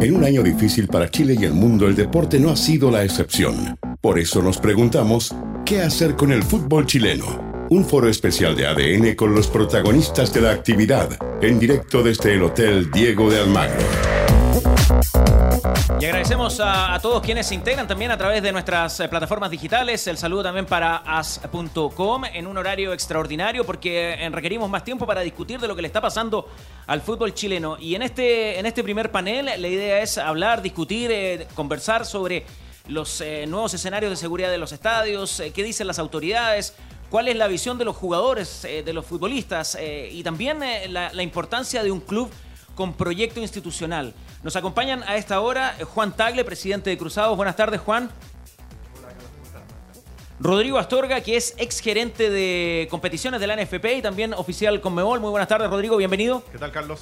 En un año difícil para Chile y el mundo, el deporte no ha sido la excepción. Por eso nos preguntamos, ¿qué hacer con el fútbol chileno? Un foro especial de ADN con los protagonistas de la actividad, en directo desde el Hotel Diego de Almagro. Y agradecemos a, todos quienes se integran también a través de nuestras eh, plataformas digitales. El saludo también para as.com en un horario extraordinario porque eh, requerimos más tiempo para discutir de lo que le está pasando al fútbol chileno. Y en este, en este primer panel la idea es hablar, discutir, eh, conversar sobre los nuevos escenarios de seguridad de los estadios, qué dicen las autoridades, cuál es la visión de los jugadores, de los futbolistas y también la importancia de un club con proyecto institucional. Nos acompañan a esta hora Juan Tagle, presidente de Cruzados. Buenas tardes, Juan. Rodrigo Astorga, que es ex gerente de competiciones de la NFP y también oficial con Mebol. Muy buenas tardes, Rodrigo, bienvenido. ¿Qué tal, Carlos?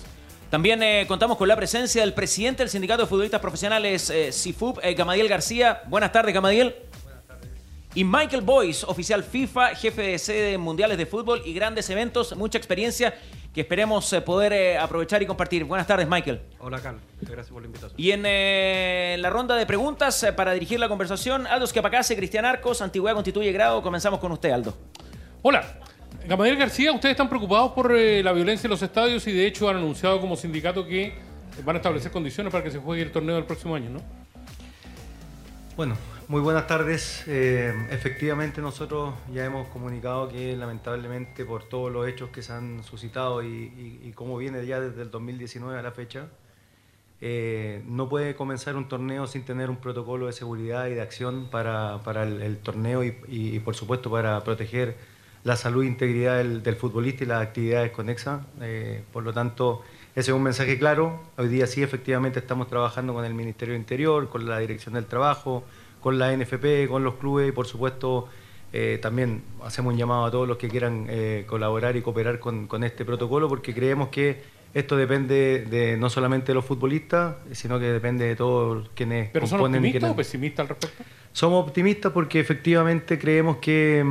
También eh, contamos con la presencia del presidente del Sindicato de Futbolistas Profesionales, eh, CIFUP, eh, Gamadiel García. Buenas tardes, Gamadiel. Buenas tardes. Y Michael Boyce, oficial FIFA, jefe de sede de mundiales de fútbol y grandes eventos, mucha experiencia que esperemos eh, poder eh, aprovechar y compartir. Buenas tardes, Michael. Hola, Carlos. Gracias por la invitación. Y en eh, la ronda de preguntas eh, para dirigir la conversación, Aldo Esquapacase, Cristian Arcos, Antigüedad Constituye Grado. Comenzamos con usted, Aldo. Hola. Gamadiel García, ustedes están preocupados por eh, la violencia en los estadios y de hecho han anunciado como sindicato que van a establecer condiciones para que se juegue el torneo del próximo año, ¿no? Bueno, muy buenas tardes. Eh, efectivamente nosotros ya hemos comunicado que lamentablemente por todos los hechos que se han suscitado y, y, como viene ya desde el 2019 a la fecha, eh, no puede comenzar un torneo sin tener un protocolo de seguridad y de acción para, el, torneo y, por supuesto para proteger la salud e integridad del, del futbolista y las actividades conexas. Eh, por lo tanto, ese es un mensaje claro. Hoy día sí, efectivamente, estamos trabajando con el Ministerio del Interior, con la Dirección del Trabajo, con la NFP, con los clubes y, por supuesto, eh, también hacemos un llamado a todos los que quieran eh, colaborar y cooperar con, con, este protocolo porque creemos que esto depende de no solamente de los futbolistas, sino que depende de todos quienes ¿Pero son optimistas o pesimistas al respecto? Somos optimistas porque efectivamente creemos que,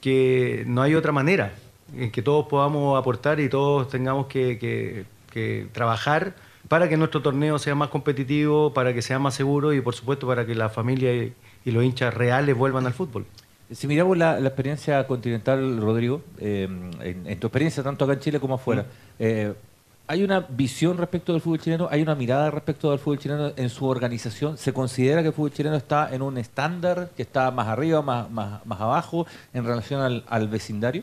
que no hay otra manera en que todos podamos aportar y todos tengamos que, que, que trabajar para que nuestro torneo sea más competitivo, para que sea más seguro y por supuesto para que la familia y, y los hinchas reales vuelvan al fútbol. Si miramos la, la experiencia continental, Rodrigo, eh, en, en, tu experiencia tanto acá en Chile como afuera, mm. eh, ¿hay una visión respecto del fútbol chileno? ¿Hay una mirada respecto del fútbol chileno en su organización? ¿Se considera que el fútbol chileno está en un estándar, que está más arriba, más, más, más abajo en relación al, al vecindario?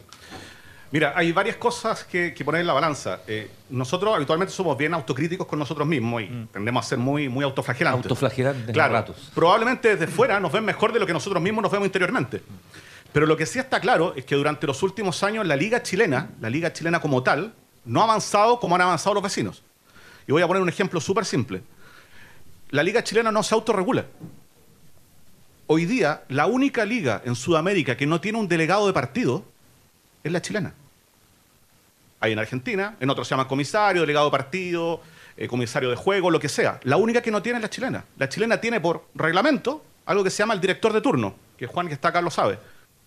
Mira, hay varias cosas que, que poner en la balanza. Eh, nosotros habitualmente somos bien autocríticos con nosotros mismos y mm. tendemos a ser muy, muy autoflagelantes. Autoflagelantes claro, ratos. Probablemente desde fuera nos ven mejor de lo que nosotros mismos nos vemos interiormente. Pero lo que sí está claro es que durante los últimos años la liga chilena, la liga chilena como tal, no ha avanzado como han avanzado los vecinos. Y voy a poner un ejemplo súper simple. La liga chilena no se autorregula. Hoy día, la única liga en Sudamérica que no tiene un delegado de partido es la chilena. Hay en Argentina, en otros se llama comisario, delegado de partido, eh, comisario de juego, lo que sea. La única que no tiene es la chilena. La chilena tiene por reglamento algo que se llama el director de turno, que Juan que está acá lo sabe,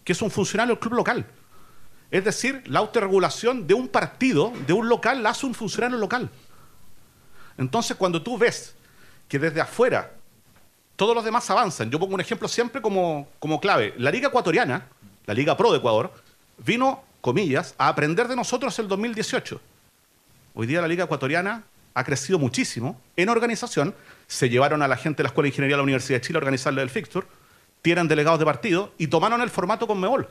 que es un funcionario del club local. Es decir, la autorregulación de un partido, de un local, la hace un funcionario local. Entonces, cuando tú ves que desde afuera todos los demás avanzan, yo pongo un ejemplo siempre como, como clave. La Liga Ecuatoriana, la Liga Pro de Ecuador, vino, comillas, a aprender de nosotros el 2018. Hoy día la Liga Ecuatoriana ha crecido muchísimo en organización. Se llevaron a la gente de la Escuela de Ingeniería de la Universidad de Chile a organizarle el fixture, tienen delegados de partido y tomaron el formato Conmebol.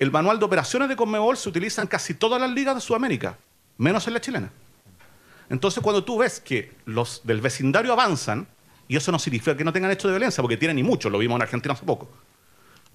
El manual de operaciones de Conmebol se utiliza en casi todas las ligas de Sudamérica, menos en la chilena. Entonces, cuando tú ves que los del vecindario avanzan, y eso no significa que no tengan hecho de violencia, porque tienen y mucho, lo vimos en Argentina hace poco,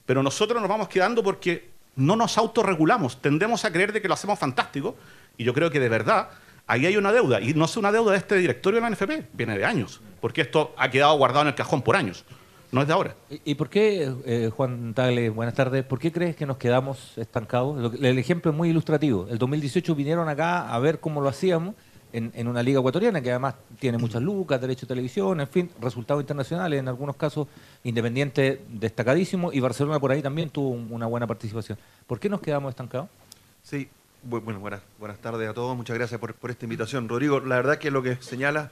pero nosotros nos vamos quedando porque no nos autorregulamos, tendemos a creer de que lo hacemos fantástico, y yo creo que de verdad ahí hay una deuda, y no es una deuda de este directorio de la NFP, viene de años, porque esto ha quedado guardado en el cajón por años, no es de ahora. ¿Y, por qué, eh, Juan Tagle, buenas tardes, por qué crees que nos quedamos estancados? El ejemplo es muy ilustrativo. El 2018 vinieron acá a ver cómo lo hacíamos, en, en, una liga ecuatoriana que además tiene muchas lucas, derecho de televisión, en fin, resultados internacionales, en algunos casos Independiente destacadísimo y Barcelona por ahí también tuvo una buena participación. ¿Por qué nos quedamos estancados? Sí, bueno, buenas, buenas tardes a todos, muchas gracias por, por esta invitación. Rodrigo, la verdad que lo que señala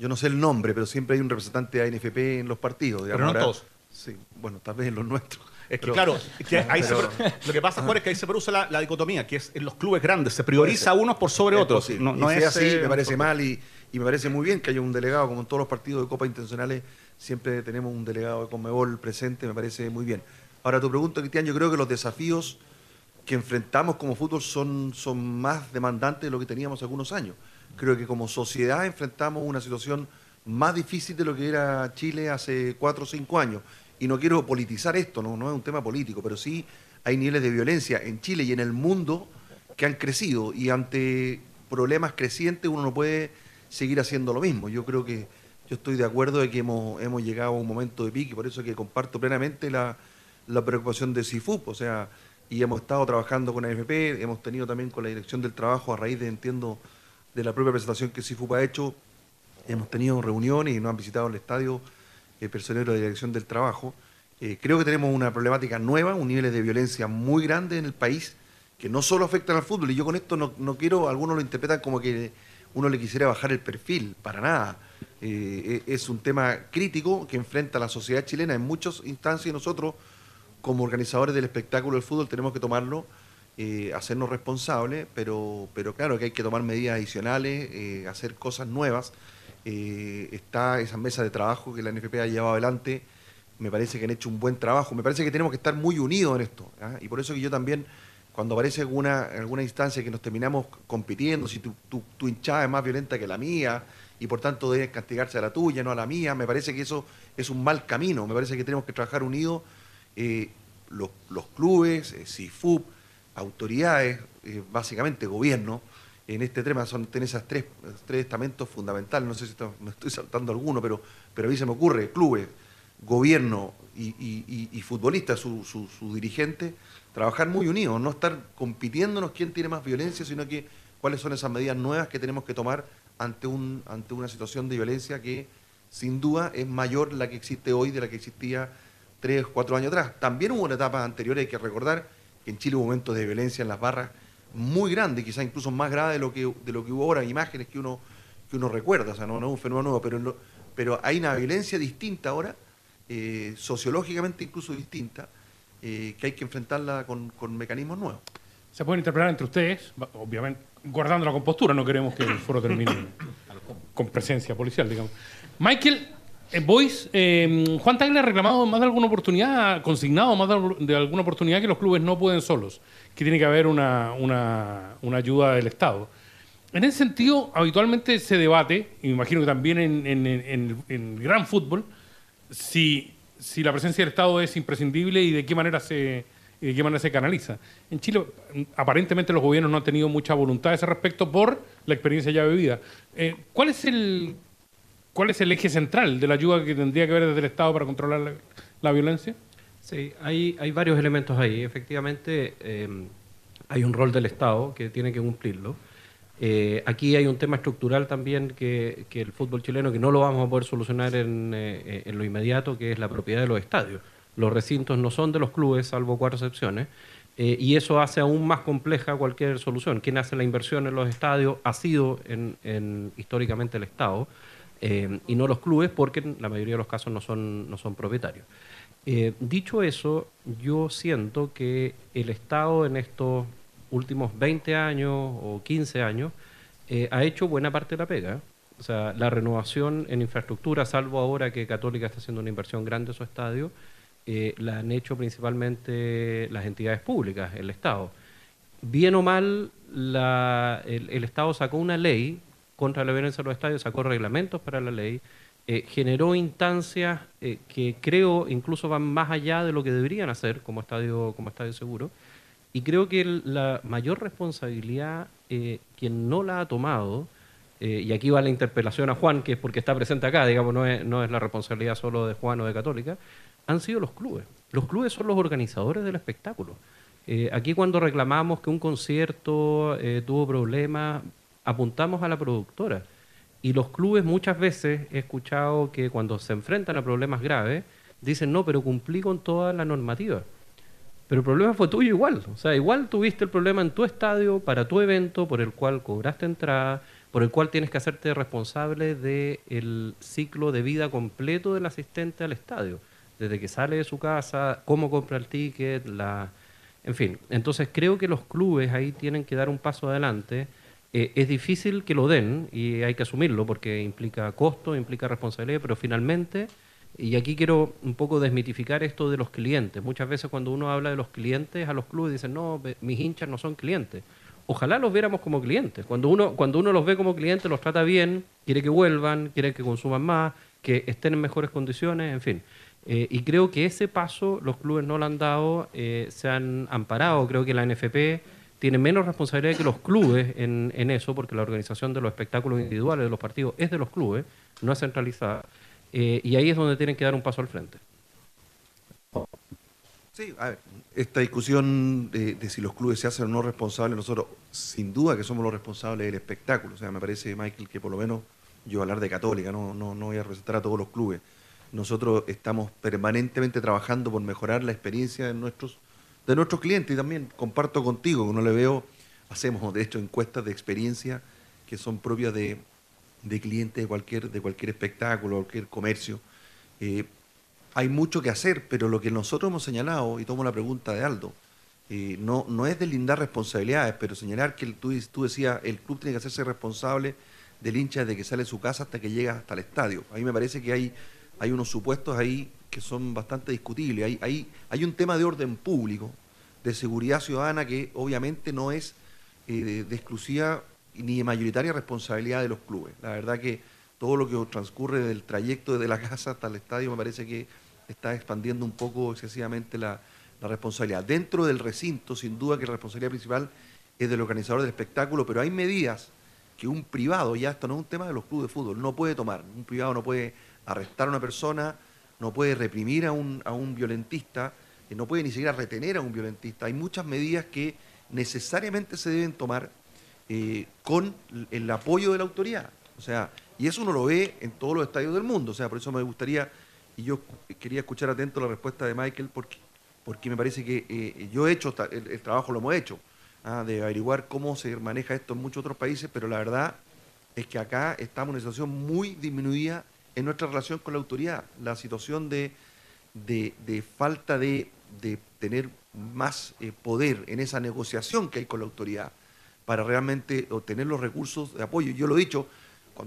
yo no sé el nombre, pero siempre hay un representante de ANFP en los partidos. Pero no todos. Sí, bueno, tal vez en los nuestros. Es que claro, que ahí se lo que pasa, Juan, es que ahí se produce la, dicotomía, que es en los clubes grandes, se prioriza unos por sobre otros. No, no es así, me parece mal y, me parece muy bien que haya un delegado, como en todos los partidos de Copa Intencionales, siempre tenemos un delegado de Conmebol presente, me parece muy bien. Ahora, tu pregunta, Cristian, yo creo que los desafíos que enfrentamos como fútbol son, son más demandantes de lo que teníamos algunos años. Creo que como sociedad enfrentamos una situación más difícil de lo que era Chile hace cuatro o cinco años y no quiero politizar esto, no, no es un tema político, pero sí hay niveles de violencia en Chile y en el mundo que han crecido y ante problemas crecientes uno no puede seguir haciendo lo mismo. Yo creo que yo estoy de acuerdo de que hemos, hemos llegado a un momento de pique, por eso que comparto plenamente la, preocupación de CIFUP, o sea, y hemos estado trabajando con AFP, hemos tenido también con la dirección del trabajo a raíz de, entiendo, de la propia presentación que CIFUP ha hecho, hemos tenido reuniones y nos han visitado el estadio personero de dirección del trabajo. Eh, creo que tenemos una problemática nueva, un nivel de violencia muy grande en el país, que no solo afecta al fútbol, y yo con esto no, no quiero, algunos lo interpretan como que uno le quisiera bajar el perfil, para nada. Eh, e, es un tema crítico que enfrenta la sociedad chilena en muchas instancias nosotros, como organizadores del espectáculo del fútbol, tenemos que tomarlo, hacernos responsables, pero, pero claro que hay que tomar medidas adicionales, hacer cosas nuevas. Eh, está esa mesa de trabajo que la NFP ha llevado adelante, me parece que han hecho un buen trabajo, me parece que tenemos que estar muy unidos en esto, ¿ah? y por eso que yo también, cuando aparece alguna, alguna instancia que nos terminamos compitiendo, si tu, tu, hinchada es más violenta que la mía, y por tanto debes castigarse a la tuya, no a la mía, me parece que eso es un mal camino, me parece que tenemos que trabajar unidos eh, los, los, clubes, eh, CIFUP, autoridades, básicamente gobierno, en este tema son tiene esas tres, tres estamentos fundamentales, no sé si me estoy saltando alguno, pero, pero a mí se me ocurre, clubes, gobierno y, futbolistas, su, su, dirigente, trabajar muy unidos, no estar compitiéndonos quién tiene más violencia, sino que cuáles son esas medidas nuevas que tenemos que tomar ante, un, ante una situación de violencia que sin duda es mayor la que existe hoy de la que existía tres, cuatro años atrás. También hubo una etapa anterior, hay que recordar que en Chile hubo momentos de violencia en las barras muy grande, quizás incluso más grave de lo que, de lo que hubo ahora, imágenes que uno, que uno recuerda, o sea, no, es un fenómeno nuevo, pero, pero hay una violencia distinta ahora, eh, sociológicamente incluso distinta, eh, que hay que enfrentarla con, mecanismos nuevos. Se pueden interpretar entre ustedes, obviamente, guardando la compostura, no queremos que el foro termine con presencia policial, digamos. Michael, eh, Boys, Juan Tagle ha reclamado más de alguna oportunidad, consignado más de, alguna oportunidad que los clubes no pueden solos que tiene que haber una, ayuda del Estado. En ese sentido, habitualmente se debate, y me imagino que también en, el gran fútbol, si, si, la presencia del Estado es imprescindible y de qué manera se, de qué manera se canaliza. En Chile, aparentemente los gobiernos no han tenido mucha voluntad a ese respecto por la experiencia ya vivida. Eh, ¿cuál, es el, ¿Cuál es el eje central de la ayuda que tendría que haber desde el Estado para controlar la violencia? Sí, hay, hay varios elementos ahí. Efectivamente, em, hay un rol del Estado que tiene que cumplirlo. Eh, aquí hay un tema estructural también que, que, el fútbol chileno, que no lo vamos a poder solucionar en, eh, en, lo inmediato, que es la propiedad de los estadios. Los recintos no son de los clubes, salvo cuatro excepciones, eh, y eso hace aún más compleja cualquier solución. Quien hace la inversión en los estadios ha sido en, en históricamente el Estado y no los clubes, porque en la mayoría de los casos no son, no son propietarios. Eh, dicho eso, yo siento que el Estado en estos últimos 20 años o 15 años eh, ha hecho buena parte de la pega. O sea, la renovación en infraestructura, salvo ahora que Católica está haciendo una inversión grande en su estadio, eh, la han hecho principalmente las entidades públicas, el Estado. Bien o mal, el, Estado sacó una ley contra la violencia en los estadios, sacó reglamentos para la ley, eh, generó instancias eh, que creo incluso van más allá de lo que deberían hacer como estadio, como estadio seguro. Y creo que la mayor responsabilidad, eh, quien no la ha tomado, y aquí va la interpelación a Juan, que es porque está presente acá, digamos, no es, no es la responsabilidad solo de Juan o de Católica, han sido los clubes. Los clubes son los organizadores del espectáculo. aquí cuando reclamamos que un concierto tuvo problemas, apuntamos a la productora. Y los clubes muchas veces he escuchado que cuando se enfrentan a problemas graves, dicen, no, pero cumplí con toda la normativa. Pero el problema fue tuyo igual. O sea, igual tuviste el problema en tu estadio, para tu evento, por el cual cobraste entrada, por el cual tienes que hacerte responsable del ciclo de vida completo del asistente al estadio, desde que sale de su casa, cómo compra el ticket, la... En fin, entonces creo que los clubes ahí tienen que dar un paso adelante. Eh, es difícil que lo den y hay que asumirlo porque implica costo, implica responsabilidad, pero finalmente, y aquí quiero un poco desmitificar esto de los clientes. Muchas veces cuando uno habla de los clientes a los clubes dicen, no, mis hinchas no son clientes ojalá los viéramos como clientes. Cuando uno, cuando uno los ve como clientes, los trata bien, quiere que vuelvan, quiere que consuman más, que estén en mejores condiciones, en fin. Eh, y creo que ese paso los clubes no lo han dado, eh, se han amparado. Creo que la NFP tiene menos responsabilidad que los clubes en, eso, porque la organización de los espectáculos individuales de los partidos es de los clubes, no es centralizada. Eh, y ahí es donde tienen que dar un paso al frente. Sí, a ver, esta discusión de, si los clubes se hacen o no responsables, nosotros sin duda que somos los responsables del espectáculo. O sea, me parece, Michael, que por lo menos yo hablar de católica, no, no, no voy a representar a todos los clubes. Nosotros estamos permanentemente trabajando por mejorar la experiencia de nuestros, de nuestros clientes y también comparto contigo, que no le veo, hacemos de hecho encuestas de experiencia que son propias de, de clientes de cualquier, de cualquier espectáculo, cualquier comercio. Eh, hay mucho que hacer, pero lo que nosotros hemos señalado, y tomo la pregunta de Aldo, eh, no, no es delindar responsabilidades, pero señalar que tú, tú decías, el club tiene que hacerse responsable del hincha desde que sale de su casa hasta que llega hasta el estadio. A mí me parece que hay, hay unos supuestos ahí que son bastante discutibles. Hay, hay, hay un tema de orden público, de seguridad ciudadana, que obviamente no es eh, de, exclusiva ni de mayoritaria responsabilidad de los clubes. La verdad que todo lo que transcurre del trayecto desde la casa hasta el estadio me parece que está expandiendo un poco excesivamente la, responsabilidad. Dentro del recinto, sin duda que la responsabilidad principal es del organizador del espectáculo, pero hay medidas que un privado, ya esto no es un tema de los clubes de fútbol, no puede tomar. Un privado no puede arrestar a una persona, no puede reprimir a un, a un violentista, eh, no puede ni siquiera retener a un violentista. Hay muchas medidas que necesariamente se deben tomar eh, con el apoyo de la autoridad. O sea, y eso uno lo ve en todos los estadios del mundo. O sea, por eso me gustaría y yo quería escuchar atento la respuesta de Michael porque, porque me parece que eh, yo he hecho, el, trabajo lo hemos hecho, ¿ah? de averiguar cómo se maneja esto en muchos otros países, pero la verdad es que acá estamos en una situación muy disminuida en nuestra relación con la autoridad. La situación de, de, falta de, tener más eh, poder en esa negociación que hay con la autoridad para realmente obtener los recursos de apoyo. Yo lo he dicho,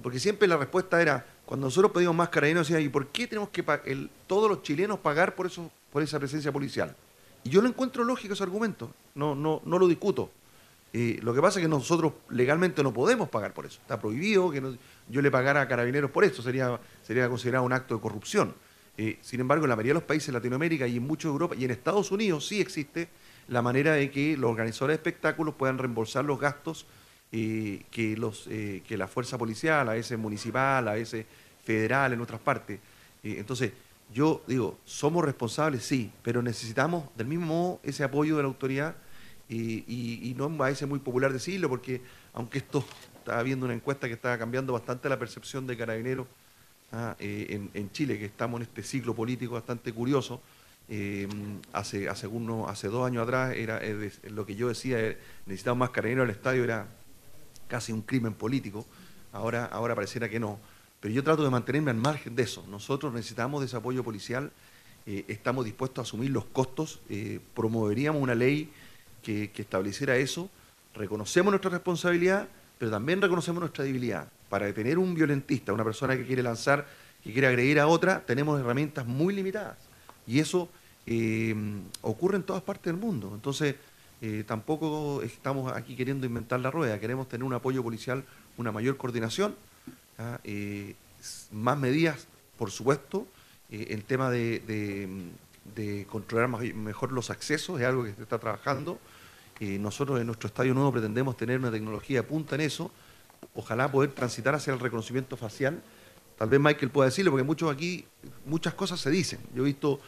porque siempre la respuesta era, cuando nosotros pedimos más carabineros, decía, ¿y por qué tenemos que el, todos los chilenos pagar por, eso, por esa presencia policial? Y yo lo encuentro lógico ese argumento, no, no, no lo discuto. Eh, lo que pasa es que nosotros legalmente no podemos pagar por eso. Está prohibido que yo le pagara a carabineros por eso, sería, sería considerado un acto de corrupción. Eh, sin embargo, en la mayoría de los países de Latinoamérica y en muchos de Europa y en Estados Unidos sí existe la manera de que los organizadores de espectáculos puedan reembolsar los gastos que, los, eh, que la fuerza policial, a veces municipal, a veces federal, en otras partes. entonces, yo digo, somos responsables, sí, pero necesitamos del mismo modo ese apoyo de la autoridad y, no me muy popular decirlo porque aunque esto estaba viendo una encuesta que estaba cambiando bastante la percepción de carabineros ah, eh, en, Chile, que estamos en este ciclo político bastante curioso. Eh, hace, hace, uno, hace dos años atrás era lo que yo decía, necesitamos más carabineros al estadio, era casi un crimen político, ahora, ahora pareciera que no. Pero yo trato de mantenerme al margen de eso. Nosotros necesitamos de ese apoyo policial, eh, estamos dispuestos a asumir los costos, eh, promoveríamos una ley que, estableciera eso, reconocemos nuestra responsabilidad, pero también reconocemos nuestra debilidad. Para detener un violentista, una persona que quiere lanzar, que quiere agredir a otra, tenemos herramientas muy limitadas. Y eso eh, ocurre en todas partes del mundo. Entonces, eh, tampoco estamos aquí queriendo inventar la rueda, queremos tener un apoyo policial, una mayor coordinación, eh, más medidas, por supuesto, el tema de, controlar mejor los accesos es algo que se está trabajando. nosotros en nuestro estadio nuevo pretendemos tener una tecnología de punta en eso, ojalá poder transitar hacia el reconocimiento facial. Tal vez Michael pueda decirlo, porque muchos aquí, muchas cosas se dicen. Yo he visto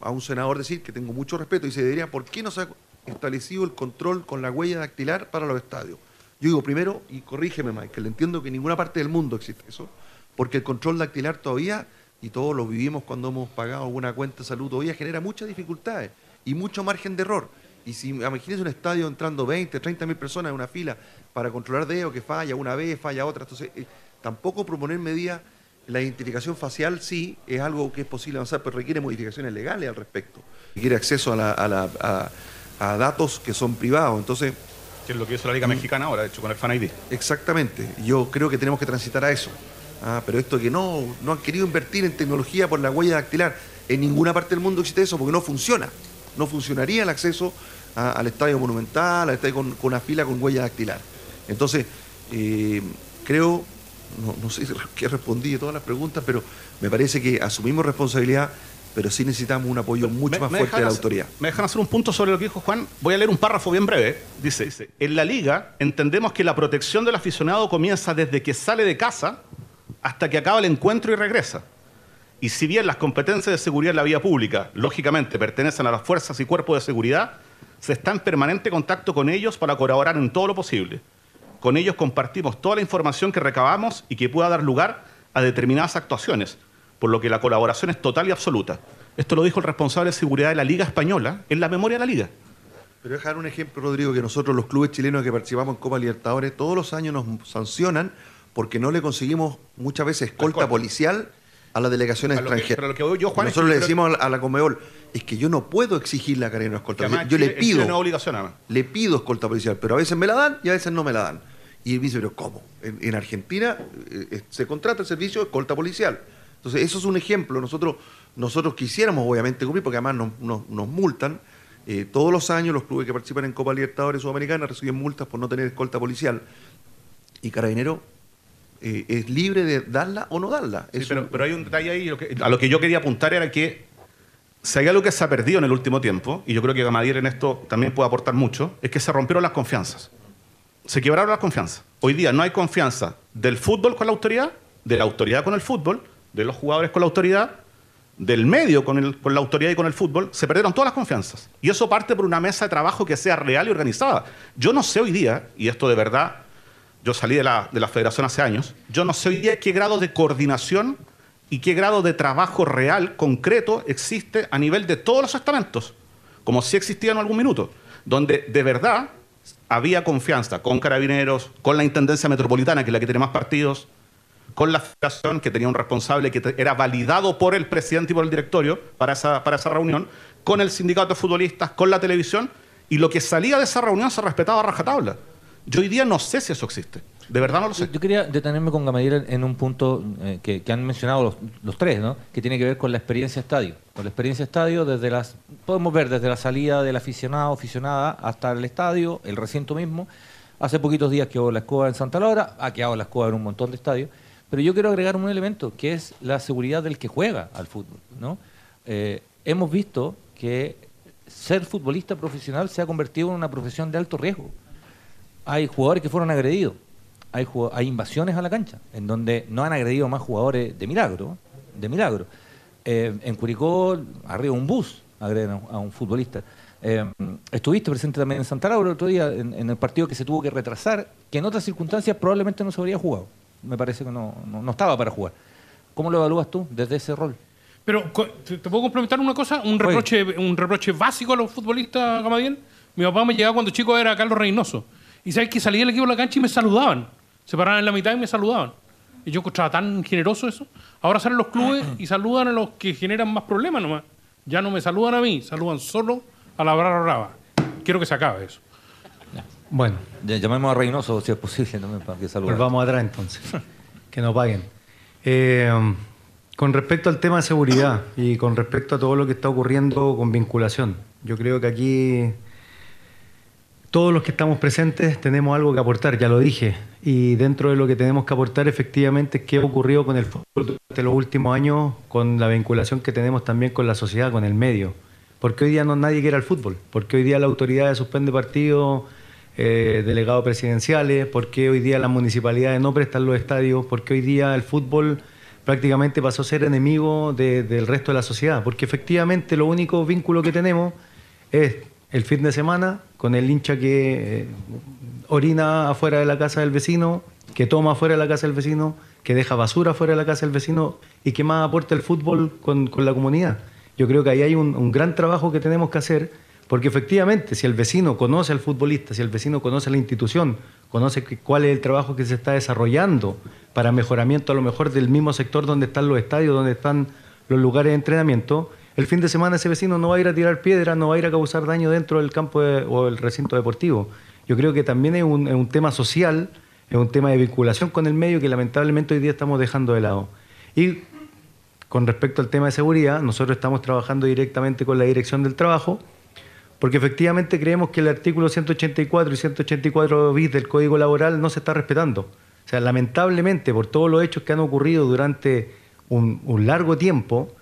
a un senador decir que tengo mucho respeto y se diría, ¿por qué no se establecido el control con la huella dactilar para los estadios. Yo digo primero, y corrígeme Michael, entiendo que en ninguna parte del mundo existe eso, porque el control dactilar todavía, y todos lo vivimos cuando hemos pagado alguna cuenta de salud, todavía genera muchas dificultades y mucho margen de error. Y si imagínense un estadio entrando 20, 30 mil personas en una fila para controlar dedo que falla una vez, falla otra. Entonces, eh, tampoco proponer medidas, la identificación facial sí es algo que es posible avanzar, pero requiere modificaciones legales al respecto. Requiere acceso a, la- a la- a- a datos que son privados. Entonces, Que es lo que hizo la Liga Mexicana ahora, de hecho, con el Fan ID. Exactamente, yo creo que tenemos que transitar a eso. Ah, pero esto que no, no han querido invertir en tecnología por la huella dactilar, en ninguna parte del mundo existe eso porque no funciona. No funcionaría el acceso a- al estadio monumental, al estadio con, con una fila con huella dactilar. Entonces, eh, creo, no, no sé qué respondí de todas las preguntas, pero me parece que asumimos responsabilidad, pero sí necesitamos un apoyo mucho Me- más me fuerte de la hacer- autoridad. Me dejan hacer un punto sobre lo que dijo Juan. Voy a leer un párrafo bien breve. Dice, dice, en la liga entendemos que la protección del aficionado comienza desde que sale de casa hasta que acaba el encuentro y regresa. Y si bien las competencias de seguridad en la vía pública, lógicamente, pertenecen a las fuerzas y cuerpos de seguridad, se está en permanente contacto con ellos para colaborar en todo lo posible. Con ellos compartimos toda la información que recabamos y que pueda dar lugar a determinadas actuaciones, por lo que la colaboración es total y absoluta. Esto lo dijo el responsable de seguridad de la Liga Española en la memoria de la Liga. Pero dejar un ejemplo, Rodrigo, que nosotros los clubes chilenos que participamos en Copa Libertadores todos los años nos sancionan porque no le conseguimos muchas veces escolta Escolta. policial a las delegaciones A lo que- extranjeras. pero lo que yo, Juan, es nosotros que le decimos a la- a la Conmebol, es que yo no puedo exigir la carrera de escolta además policial. Yo le pido, es obligación, además. le pido escolta policial, pero a veces me la dan y a veces no me la dan. Y él dice, pero ¿cómo? En, en Argentina eh, eh, se contrata el servicio de escolta policial. Entonces, eso es un ejemplo. Nosotros, nosotros quisiéramos, obviamente, cumplir, porque además nos, nos- nos multan. Eh, todos los años los clubes que participan en Copa Libertadores Sudamericana reciben multas por no tener escolta policial. Y Carabinero eh, es libre de darla o no darla. Sí, pero, un- pero hay un detalle ahí. lo que- a lo que yo quería apuntar era que si hay algo que se ha perdido en el último tiempo, y yo creo que Gamadier en esto también puede aportar mucho, es que se rompieron las confianzas. Se quebraron las confianzas. Hoy día no hay confianza del fútbol con la autoridad, de la autoridad con el fútbol, de los jugadores con la autoridad, del medio con, el- con la autoridad y con el fútbol. Se perdieron todas las confianzas. Y eso parte por una mesa de trabajo que sea real y organizada. Yo no sé hoy día, y esto de verdad yo salí de la, de la federación hace años. Yo no sé hoy día qué grado de coordinación y qué grado de trabajo real, concreto, existe a nivel de todos los estamentos, como si existía en algún minuto, donde de verdad había confianza con carabineros, con la Intendencia Metropolitana, que es la que tiene más partidos, con la federación, que tenía un responsable que era validado por el presidente y por el directorio para esa, para esa reunión, con el sindicato de futbolistas, con la televisión, y lo que salía de esa reunión se respetaba a rajatabla. Yo hoy día no sé si eso existe. De verdad no lo sé. Yo quería detenerme con Gamadier en, un punto eh, que, han mencionado los, tres, ¿no? que tiene que ver con la experiencia estadio. Con la experiencia estadio, desde las podemos ver desde la salida del aficionado aficionada hasta el estadio, el recinto mismo. Hace poquitos días quedó la escoba en Santa Laura, ha quedado la escoba en un montón de estadios. Pero yo quiero agregar un elemento, que es la seguridad del que juega al fútbol. ¿no? Eh, hemos visto que ser futbolista profesional se ha convertido en una profesión de alto riesgo hay jugadores que fueron agredidos. Hay, invasiones a la cancha, en donde no han agredido más jugadores de milagro. De milagro. Eh, en Curicó, arriba un bus, agreden a un, futbolista. Eh, estuviste presente también en Santa Laura el otro día, en, en el partido que se tuvo que retrasar, que en otras circunstancias probablemente no se habría jugado. Me parece que no, no, no estaba para jugar. ¿Cómo lo evalúas tú desde ese rol? Pero, ¿te puedo complementar una cosa? Un reproche, un reproche básico a los futbolistas, Gamadiel. Mi papá me llegaba cuando chico era Carlos Reynoso. Y sabes que salía del equipo de la cancha y me saludaban. Se paraban en la mitad y me saludaban. Y yo encontraba tan generoso eso. Ahora salen los clubes y saludan a los que generan más problemas nomás. Ya no me saludan a mí, saludan solo a la brava brava. Quiero que se acabe eso. Bueno, Llamemos a Reynoso, si es posible, también para que salude. Volvamos atrás entonces. que no paguen. Eh, con respecto al tema de seguridad y con respecto a todo lo que está ocurriendo con vinculación, yo creo que aquí todos los que estamos presentes tenemos algo que aportar, ya lo dije. Y dentro de lo que tenemos que aportar efectivamente qué ha ocurrido con el fútbol durante los últimos años, con la vinculación que tenemos también con la sociedad, con el medio. Porque hoy día no nadie quiere el fútbol, porque hoy día la autoridad suspende partidos, eh, delegados presidenciales, porque hoy día las municipalidades no prestan los estadios, porque hoy día el fútbol prácticamente pasó a ser enemigo de- del resto de la sociedad, porque efectivamente lo único vínculo que tenemos es el fin de semana con el hincha que eh, orina afuera de la casa del vecino, que toma afuera de la casa del vecino, que deja basura afuera de la casa del vecino y que más aporta el fútbol con, con la comunidad. Yo creo que ahí hay un, un gran trabajo que tenemos que hacer Porque efectivamente, si el vecino conoce al futbolista, si el vecino conoce la institución, conoce cuál es el trabajo que se está desarrollando para mejoramiento a lo mejor del mismo sector donde están los estadios, donde están los lugares de entrenamiento, el fin de semana ese vecino no va a ir a tirar piedras, no va a ir a causar daño dentro del campo o el recinto deportivo. Yo creo que también es un tema social, es un tema de vinculación con el medio que lamentablemente hoy día estamos dejando de lado. Y con respecto al tema de seguridad, nosotros estamos trabajando directamente con la Dirección del Trabajo porque efectivamente creemos que el artículo 184 y 184 bis del Código Laboral no se está respetando. O sea, lamentablemente, por todos los hechos que han ocurrido durante un, largo tiempo,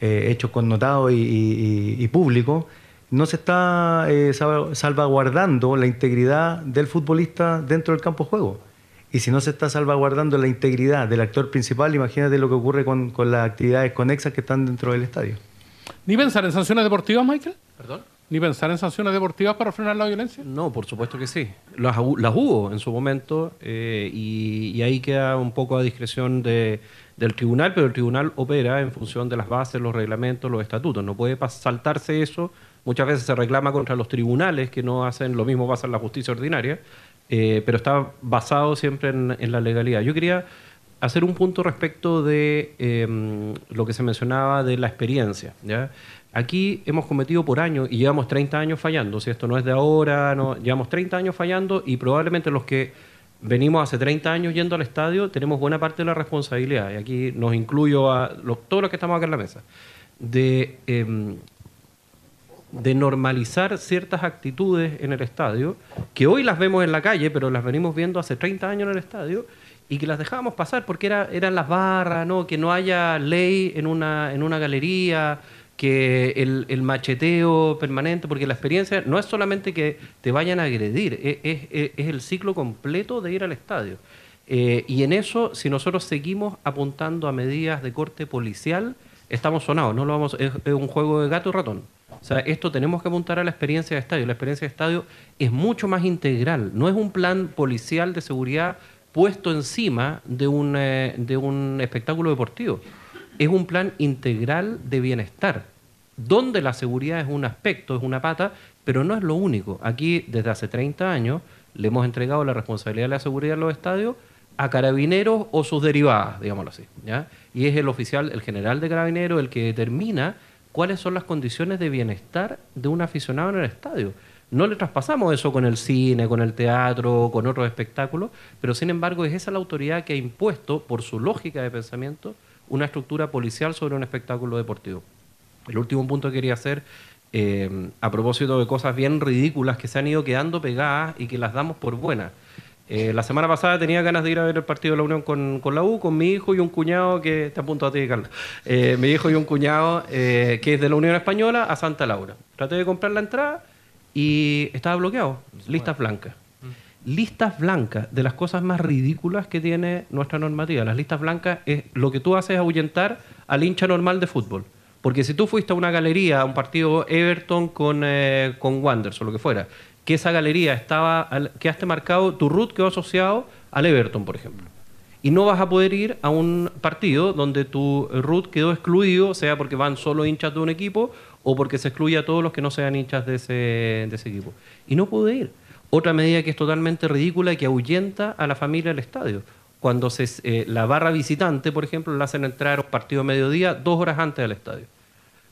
eh, hechos connotados y, públicos, no se está eh, salvaguardando la integridad del futbolista dentro del campo de juego. Y si no se está salvaguardando la integridad del actor principal, imagínate lo que ocurre con, con las actividades conexas que están dentro del estadio. ¿Ni pensar en sanciones deportivas, Michael? ¿Perdón? ¿Ni pensar en sanciones deportivas para frenar la violencia? No, por supuesto que sí. Las, hubo en su momento eh, y, ahí queda un poco a discreción de, del tribunal, pero el tribunal opera en función de las bases, los reglamentos, los estatutos. No puede saltarse eso. Muchas veces se reclama contra los tribunales que no hacen lo mismo, en la justicia ordinaria, eh, pero está basado siempre en, la legalidad. Yo quería hacer un punto respecto de em, lo que se mencionaba de la experiencia. Aquí hemos cometido por año y llevamos 30 años fallando, si esto no es de ahora, no, llevamos 30 años fallando y probablemente los que venimos hace 30 años yendo al estadio tenemos buena parte de la responsabilidad, y aquí nos incluyo a todos los que estamos acá en la mesa, de, em, de normalizar ciertas actitudes en el estadio, que hoy las vemos en la calle, pero las venimos viendo hace 30 años en el estadio, y que las dejábamos pasar porque era, eran las barras, ¿no? que no haya ley en una, en una galería, que el, macheteo permanente, porque la experiencia no es solamente que te vayan a agredir, es, el ciclo completo de ir al estadio. Eh, y en eso, si nosotros seguimos apuntando a medidas de corte policial, estamos sonados, no lo vamos, es, un juego de gato y ratón. O sea, esto tenemos que apuntar a la experiencia de estadio. La experiencia de estadio es mucho más integral, no es un plan policial de seguridad puesto encima de un, eh, de un espectáculo deportivo es un plan integral de bienestar, donde la seguridad es un aspecto, es una pata, pero no es lo único. Aquí, desde hace 30 años, le hemos entregado la responsabilidad de la seguridad en los estadios a carabineros o sus derivadas, digámoslo así. ¿ya? Y es el oficial, el general de carabineros, el que determina cuáles son las condiciones de bienestar de un aficionado en el estadio. No le traspasamos eso con el cine, con el teatro, con otros espectáculos, pero sin embargo es esa la autoridad que ha impuesto, por su lógica de pensamiento, una estructura policial sobre un espectáculo deportivo. El último punto que quería hacer, eh, a propósito de cosas bien ridículas que se han ido quedando pegadas y que las damos por buenas. Eh, la semana pasada tenía ganas de ir a ver el partido de la Unión con, la U, con mi hijo y un cuñado que está a punto de ti, eh, mi hijo y un cuñado que es de la Unión Española a Santa Laura. Traté de comprar la entrada y estaba bloqueado, listas blancas listas blancas de las cosas más ridículas que tiene nuestra normativa. Las listas blancas es lo que tú haces es ahuyentar al hincha normal de fútbol. Porque si tú fuiste a una galería, a un partido Everton con, eh, con Wanderers o lo que fuera, que esa galería estaba, quedaste marcado, tu root quedó asociado al Everton, por ejemplo. Y no vas a poder ir a un partido donde tu root quedó excluido, sea porque van solo hinchas de un equipo o porque se excluye a todos los que no sean hinchas de ese, de ese equipo. Y no pude ir. Otra medida que es totalmente ridícula y que ahuyenta a la familia del estadio. Cuando se, eh, la barra visitante, por ejemplo, la hacen entrar a partido de mediodía dos horas antes del estadio.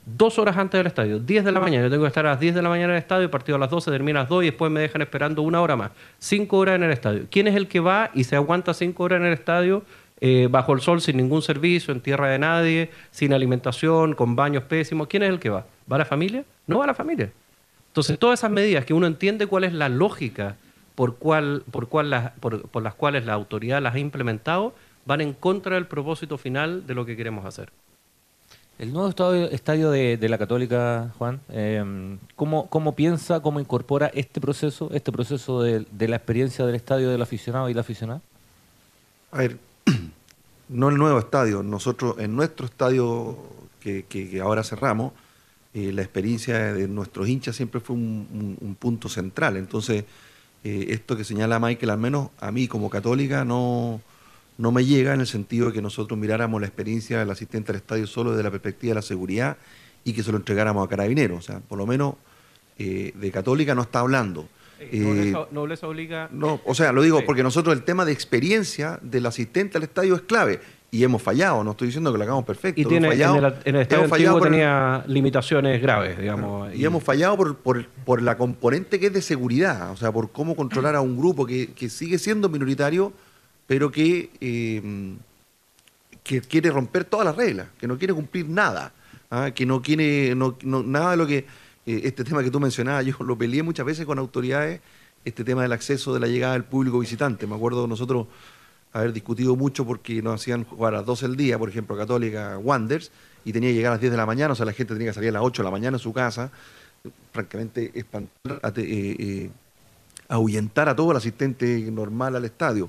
Dos horas antes del estadio, 10 de la mañana. Yo tengo que estar a las 10 de la mañana en el estadio, partido a las 12, termina a las 2 y después me dejan esperando una hora más. Cinco horas en el estadio. ¿Quién es el que va y se aguanta cinco horas en el estadio eh, bajo el sol, sin ningún servicio, en tierra de nadie, sin alimentación, con baños pésimos? ¿Quién es el que va? ¿Va la familia? No va la familia. Entonces, todas esas medidas que uno entiende cuál es la lógica por, cual, por, cual por, las cuales la autoridad las ha implementado, van en contra del propósito final de lo que queremos hacer. El nuevo estadio, de, la Católica, Juan, em, ¿cómo, piensa, cómo incorpora este proceso, este proceso de, la experiencia del estadio del aficionado y la aficionada? A ver, no el nuevo estadio, nosotros en nuestro estadio que ahora cerramos, eh, la experiencia de nuestros hinchas siempre fue un, punto central. Entonces, eh, esto que señala Michael, al menos a mí como católica, no, no me llega en el sentido de que nosotros miráramos la experiencia del asistente al estadio solo desde la perspectiva de la seguridad y que se lo entregáramos a carabineros. O sea, por lo menos eh, de Católica no está hablando. Nobleza, nobleza obliga. no, o sea, lo digo porque nosotros el tema de experiencia del asistente al estadio es clave. Y hemos fallado, no estoy diciendo que lo hagamos perfecto. Y hemos tiene, en fallado- el, en el estadio hemos antiguo por- tenía limitaciones graves, digamos. y hemos fallado por, por- por la componente que es de seguridad, o sea, por cómo controlar a un grupo que, que sigue siendo minoritario, pero que, eh, que quiere romper todas las reglas, que no quiere cumplir nada, ¿ah? que no quiere no- no- nada de lo que eh, este tema que tú mencionabas, yo lo peleé muchas veces con autoridades, este tema del acceso de la llegada del público visitante. Me acuerdo nosotros haber discutido mucho porque nos hacían jugar a las 12 del día, por ejemplo, Católica Wanders, y tenía que llegar a las 10 de la mañana, o sea, la gente tenía que salir a las 8 de la mañana en su casa, francamente espantar, ate- eh, eh, ahuyentar a todo el asistente normal al estadio.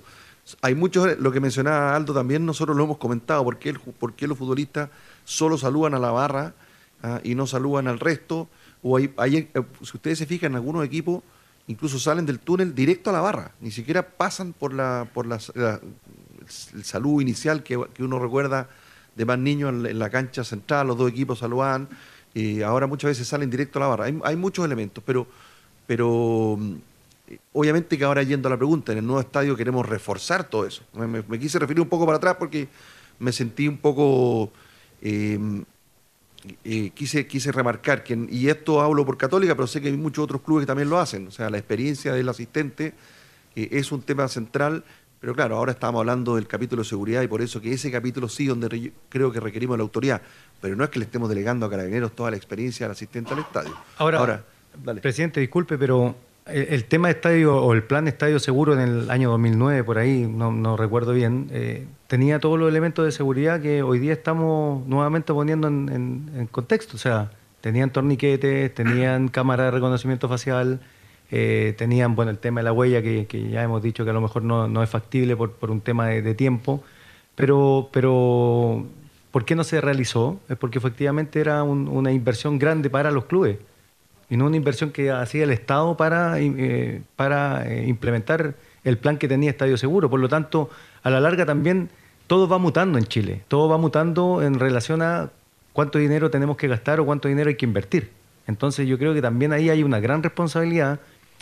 Hay muchos, lo que mencionaba Aldo también, nosotros lo hemos comentado, ¿por qué, el por qué los futbolistas solo saludan a la barra ah, y no saludan al resto? O hay, hay, eh, si ustedes se fijan, algunos equipos incluso salen del túnel directo a la barra, ni siquiera pasan por la, por la, la- el saludo inicial que, uno recuerda de más niños en, la- cancha central, los dos equipos saludan, y ahora muchas veces salen directo a la barra. Hay, muchos elementos, pero, pero mm, obviamente que ahora yendo a la pregunta, en el nuevo estadio queremos reforzar todo eso. Me quise referir un poco para atrás porque me sentí un poco... eh, eh, quise, quise remarcar que, y esto hablo por Católica, pero sé que hay muchos otros clubes que también lo hacen, o sea, la experiencia del asistente eh, es un tema central, pero claro, ahora estamos hablando del capítulo de seguridad y por eso que ese capítulo sí, donde re- creo que requerimos la autoridad, pero no es que le estemos delegando a carabineros toda la experiencia del asistente al estadio. Ahora, dale. Presidente, disculpe, pero el, el tema de estadio o el plan estadio seguro en el año 2009, por ahí, no, no recuerdo bien, eh, tenía todos los elementos de seguridad que hoy día estamos nuevamente poniendo en, en- en contexto. O sea, tenían torniquetes, tenían cámara de reconocimiento facial, eh, tenían, bueno, el tema de la huella que, que ya hemos dicho que a lo mejor no, no es factible por, por un tema de, de tiempo, pero, pero ¿por qué no se realizó? Es porque efectivamente era un- una inversión grande para los clubes y no una inversión que hacía el Estado para, eh, para eh, implementar el plan que tenía Estadio Seguro. Por lo tanto, a la larga también todo va mutando en Chile, todo va mutando en relación a cuánto dinero tenemos que gastar o cuánto dinero hay que invertir. Entonces yo creo que también ahí hay una gran responsabilidad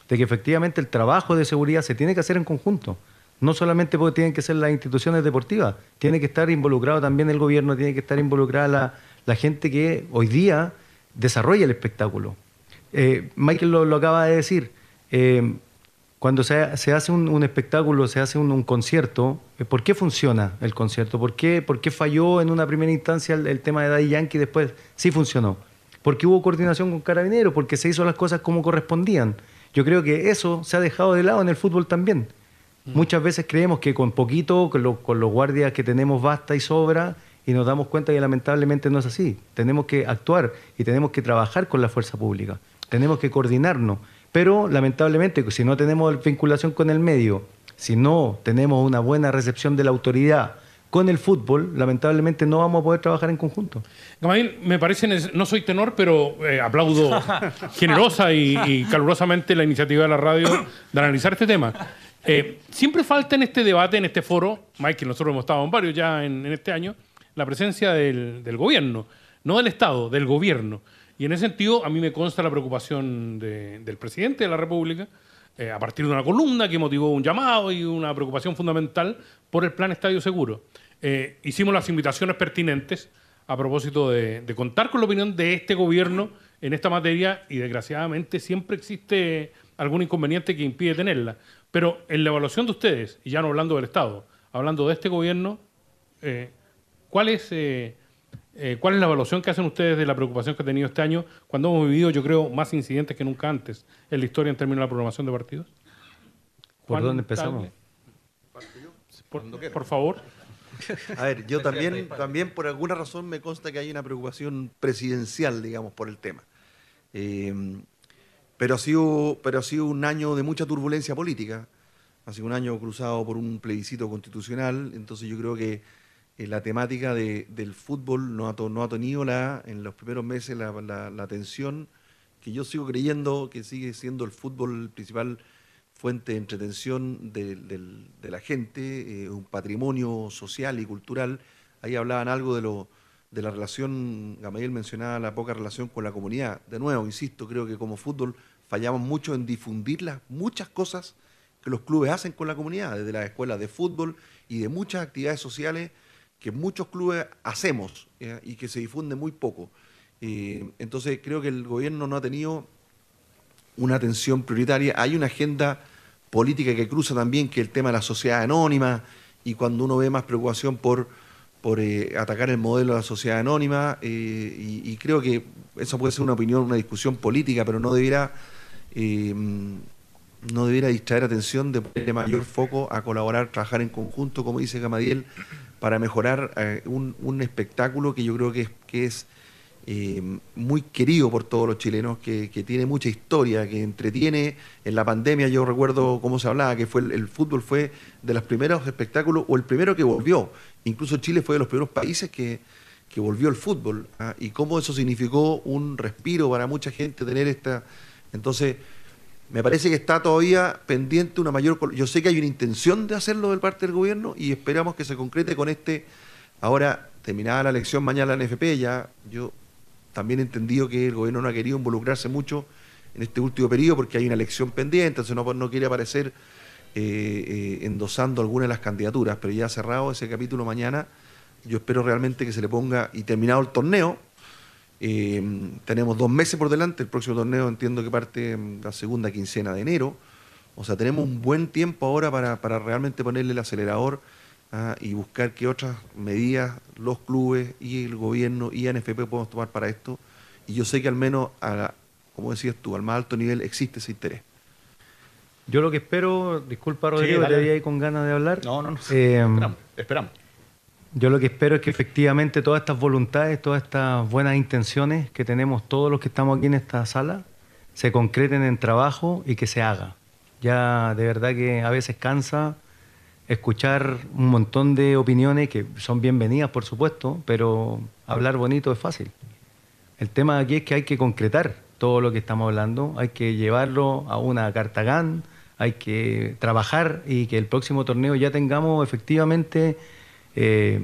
de que efectivamente el trabajo de seguridad se tiene que hacer en conjunto. No solamente porque tienen que ser las instituciones deportivas, tiene que estar involucrado también el gobierno, tiene que estar involucrada la, la gente que hoy día desarrolla el espectáculo. Eh, Michael lo, lo acaba de decir. eh, cuando se, se hace un, un espectáculo, se hace un, un concierto, eh, ¿por qué funciona el concierto? ¿Por qué, por qué falló en una primera instancia el, el tema de Daddy Yankee y después sí funcionó? Porque hubo coordinación con Carabineros, porque se hizo las cosas como correspondían. Yo creo que eso se ha dejado de lado en el fútbol también. Muchas veces creemos que con poquito, con, lo- con los guardias que tenemos basta y sobra, y nos damos cuenta que lamentablemente no es así. Tenemos que actuar y tenemos que trabajar con la fuerza pública. Tenemos que coordinarnos. Pero lamentablemente, si no tenemos vinculación con el medio, si no tenemos una buena recepción de la autoridad con el fútbol, lamentablemente no vamos a poder trabajar en conjunto. Gamaliel, me parece, no soy tenor, pero eh, aplaudo generosa y, y calurosamente la iniciativa de la radio de analizar este tema. Eh, siempre falta en este debate, en este foro, Michael, nosotros hemos estado en varios ya en, en este año, la presencia del, del gobierno, no del Estado, del gobierno. Y en ese sentido, a mí me consta la preocupación de- del presidente de la República, eh, a partir de una columna que motivó un llamado y una preocupación fundamental por el plan Estadio Seguro. Eh, hicimos las invitaciones pertinentes a propósito de, de contar con la opinión de este gobierno en esta materia y desgraciadamente siempre existe algún inconveniente que impide tenerla. Pero en la evaluación de ustedes, y ya no hablando del Estado, hablando de este gobierno, eh, ¿cuál, es, eh, ¿cuál es la evaluación que hacen ustedes de la preocupación que ha tenido este año cuando hemos vivido, yo creo, más incidentes que nunca antes en la historia en términos de la programación de partidos? ¿Por Juan dónde empezamos? Por, por favor. A ver, yo también, también por alguna razón me consta que hay una preocupación presidencial, digamos, por el tema. Eh, pero, ha sido, pero ha sido un año de mucha turbulencia política. Ha sido un año cruzado por un plebiscito constitucional. Entonces yo creo que eh, la temática de- del fútbol no ha, to- tenido la, en los primeros meses la, la- atención que yo sigo creyendo que sigue siendo el fútbol principal fuente de entretención de, la gente, eh, un patrimonio social y cultural. Ahí hablaban algo de, lo- de la relación, Gamaliel mencionaba la poca relación con la comunidad. De nuevo, insisto, creo que como fútbol fallamos mucho en difundir las muchas cosas que los clubes hacen con la comunidad, desde las escuelas de fútbol y de muchas actividades sociales que muchos clubes hacemos ¿ya? y que se difunden muy poco. Eh, entonces creo que el gobierno no ha tenido una atención prioritaria. Hay una agenda política que cruza también, que el tema de la sociedad anónima, y cuando uno ve más preocupación por, por eh, atacar el modelo de la sociedad anónima, eh, y, creo que eso puede ser una opinión, una discusión política, pero no debiera, eh, no debiera distraer atención de ponerle mayor foco a colaborar, trabajar en conjunto, como dice Gamadiel, para mejorar eh, un, espectáculo que yo creo que es, eh, muy querido por todos los chilenos, que, tiene mucha historia, que entretiene. En la pandemia yo recuerdo cómo se hablaba, que fue el, fútbol fue de los primeros espectáculos, o el primero que volvió. Incluso Chile fue de los primeros países que, que volvió el fútbol, ¿ah? y cómo eso significó un respiro para mucha gente tener esta... Entonces, me parece que está todavía pendiente una mayor... Yo sé que hay una intención de hacerlo del parte del gobierno y esperamos que se concrete con este... Ahora, terminada la elección mañana en la NFP, ya yo también he entendido que el gobierno no ha querido involucrarse mucho en este último periodo porque hay una elección pendiente, entonces no, no quiere aparecer eh, eh, endosando alguna de las candidaturas, pero ya cerrado ese capítulo mañana, yo espero realmente que se le ponga, y terminado el torneo, eh, tenemos dos meses por delante, el próximo torneo entiendo que parte mm, la segunda quincena de enero, o sea, tenemos un buen tiempo ahora para, para realmente ponerle el acelerador ah, y buscar qué otras medidas los clubes y el gobierno y ANFP podemos tomar para esto. Y yo sé que al menos, a- como decías tú, al más alto nivel existe ese interés. Yo lo que espero, disculpa Rodrigo, dale. te vi ahí con ganas de hablar. No, no, no. Eh, esperamos, esperamos. Yo lo que espero es que efectivamente todas estas voluntades, todas estas buenas intenciones que tenemos todos los que estamos aquí en esta sala, se concreten en trabajo y que se haga. Ya de verdad que a veces cansa escuchar un montón de opiniones que son bienvenidas, por supuesto, pero hablar bonito es fácil. El tema aquí es que hay que concretar todo lo que estamos hablando, hay que llevarlo a una cartagán, hay que trabajar y que el próximo torneo ya tengamos efectivamente eh,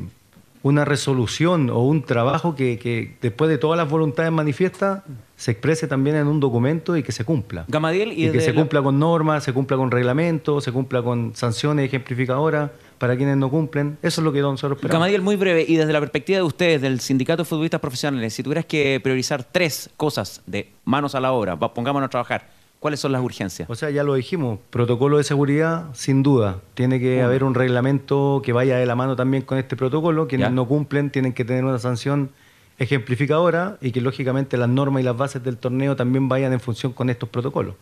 una resolución o un trabajo que, que después de todas las voluntades manifiestas se exprese también en un documento y que se cumpla. Gamadiel, y y que se la- cumpla con normas, se cumpla con reglamentos, se cumpla con sanciones ejemplificadoras para quienes no cumplen. Eso es lo que nosotros esperamos. Gamadiel, muy breve, y desde la perspectiva de ustedes, del Sindicato de Futbolistas Profesionales, si tuvieras que priorizar tres cosas de manos a la obra, pongámonos a trabajar, ¿cuáles son las urgencias? O sea, ya lo dijimos, protocolo de seguridad, sin duda. Tiene que haber un reglamento que vaya de la mano también con este protocolo. Quienes no cumplen tienen que tener una sanción ejemplificadora y que lógicamente las normas y las bases del torneo también vayan en función con estos protocolos.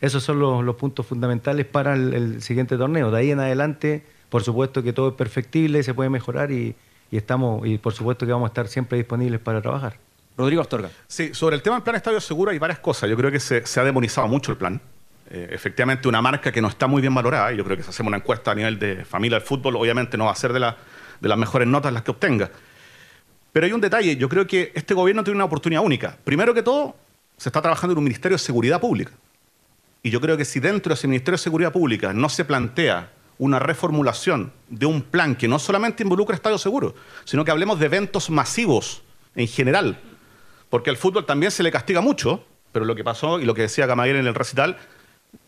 Esos son los, los puntos fundamentales para el, el siguiente torneo. De ahí en adelante, por supuesto que todo es perfectible, se puede mejorar y, y estamos y por supuesto que vamos a estar siempre disponibles para trabajar. Rodrigo Astorga. Sí, sobre el tema del plan Estadio Seguro hay varias cosas. Yo creo que se, ha demonizado mucho el plan. Eh, efectivamente, una marca que no está muy bien valorada. Y yo creo que si hacemos una encuesta a nivel de familia del fútbol, obviamente no va a ser de, de las mejores notas las que obtenga. Pero hay un detalle. Yo creo que este gobierno tiene una oportunidad única. Primero que todo, se está trabajando en un Ministerio de Seguridad Pública. Y yo creo que si dentro de ese Ministerio de Seguridad Pública no se plantea una reformulación de un plan que no solamente involucra Estadio Seguro, sino que hablemos de eventos masivos en general, porque al fútbol también se le castiga mucho, pero lo que pasó y lo que decía Gamaliel en el recital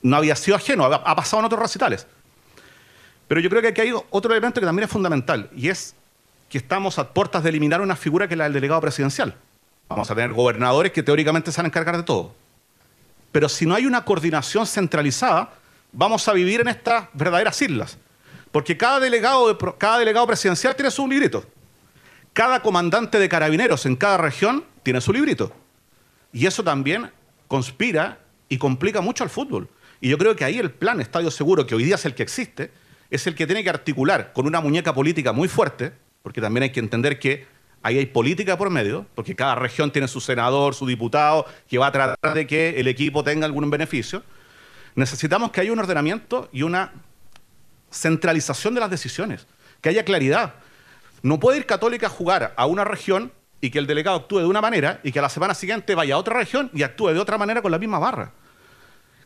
no había sido ajeno, ha pasado en otros recitales. Pero yo creo que aquí hay otro elemento que también es fundamental, y es que estamos a puertas de eliminar una figura que es la del delegado presidencial. Vamos a tener gobernadores que teóricamente se van a encargar de todo. Pero si no hay una coordinación centralizada, vamos a vivir en estas verdaderas islas. Porque cada delegado, cada delegado presidencial tiene su librito. Cada comandante de carabineros en cada región tiene su librito. Y eso también conspira y complica mucho al fútbol. Y yo creo que ahí el plan Estadio Seguro, que hoy día es el que existe, es el que tiene que articular con una muñeca política muy fuerte, porque también hay que entender que ahí hay política por medio, porque cada región tiene su senador, su diputado, que va a tratar de que el equipo tenga algún beneficio. Necesitamos que haya un ordenamiento y una centralización de las decisiones, que haya claridad. No puede ir Católica a jugar a una región y que el delegado actúe de una manera y que a la semana siguiente vaya a otra región y actúe de otra manera con la misma barra.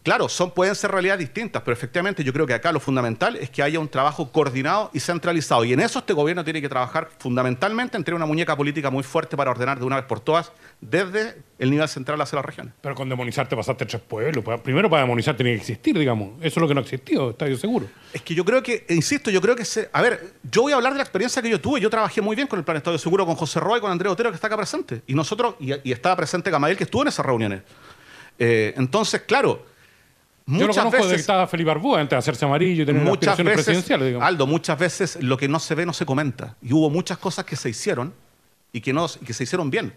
Claro, son, pueden ser realidades distintas, pero efectivamente yo creo que acá lo fundamental es que haya un trabajo coordinado y centralizado. Y en eso este gobierno tiene que trabajar fundamentalmente en tener una muñeca política muy fuerte para ordenar de una vez por todas desde el nivel central hacia las regiones. Pero con demonizar te pasaste tres pueblos. Pa- Primero para demonizar tenía que existir, digamos. Eso es lo que no existió, estadio seguro. Es que yo creo que, insisto, yo creo que se. A ver, yo voy a hablar de la experiencia que yo tuve. Yo trabajé muy bien con el Plan Estadio Seguro, con José Roa y con Andrés Otero, que está acá presente. Y nosotros, y, y estaba presente Gamaliel, que estuvo en esas reuniones. Eh, entonces, claro, Yo lo muchas conozco desde que veces. estaba Felipe Arbúa antes de hacerse amarillo y tener Muchas veces, presidenciales, digamos. Aldo, muchas veces lo que no se ve no se comenta. Y hubo muchas cosas que se hicieron y que, no, y que se hicieron bien.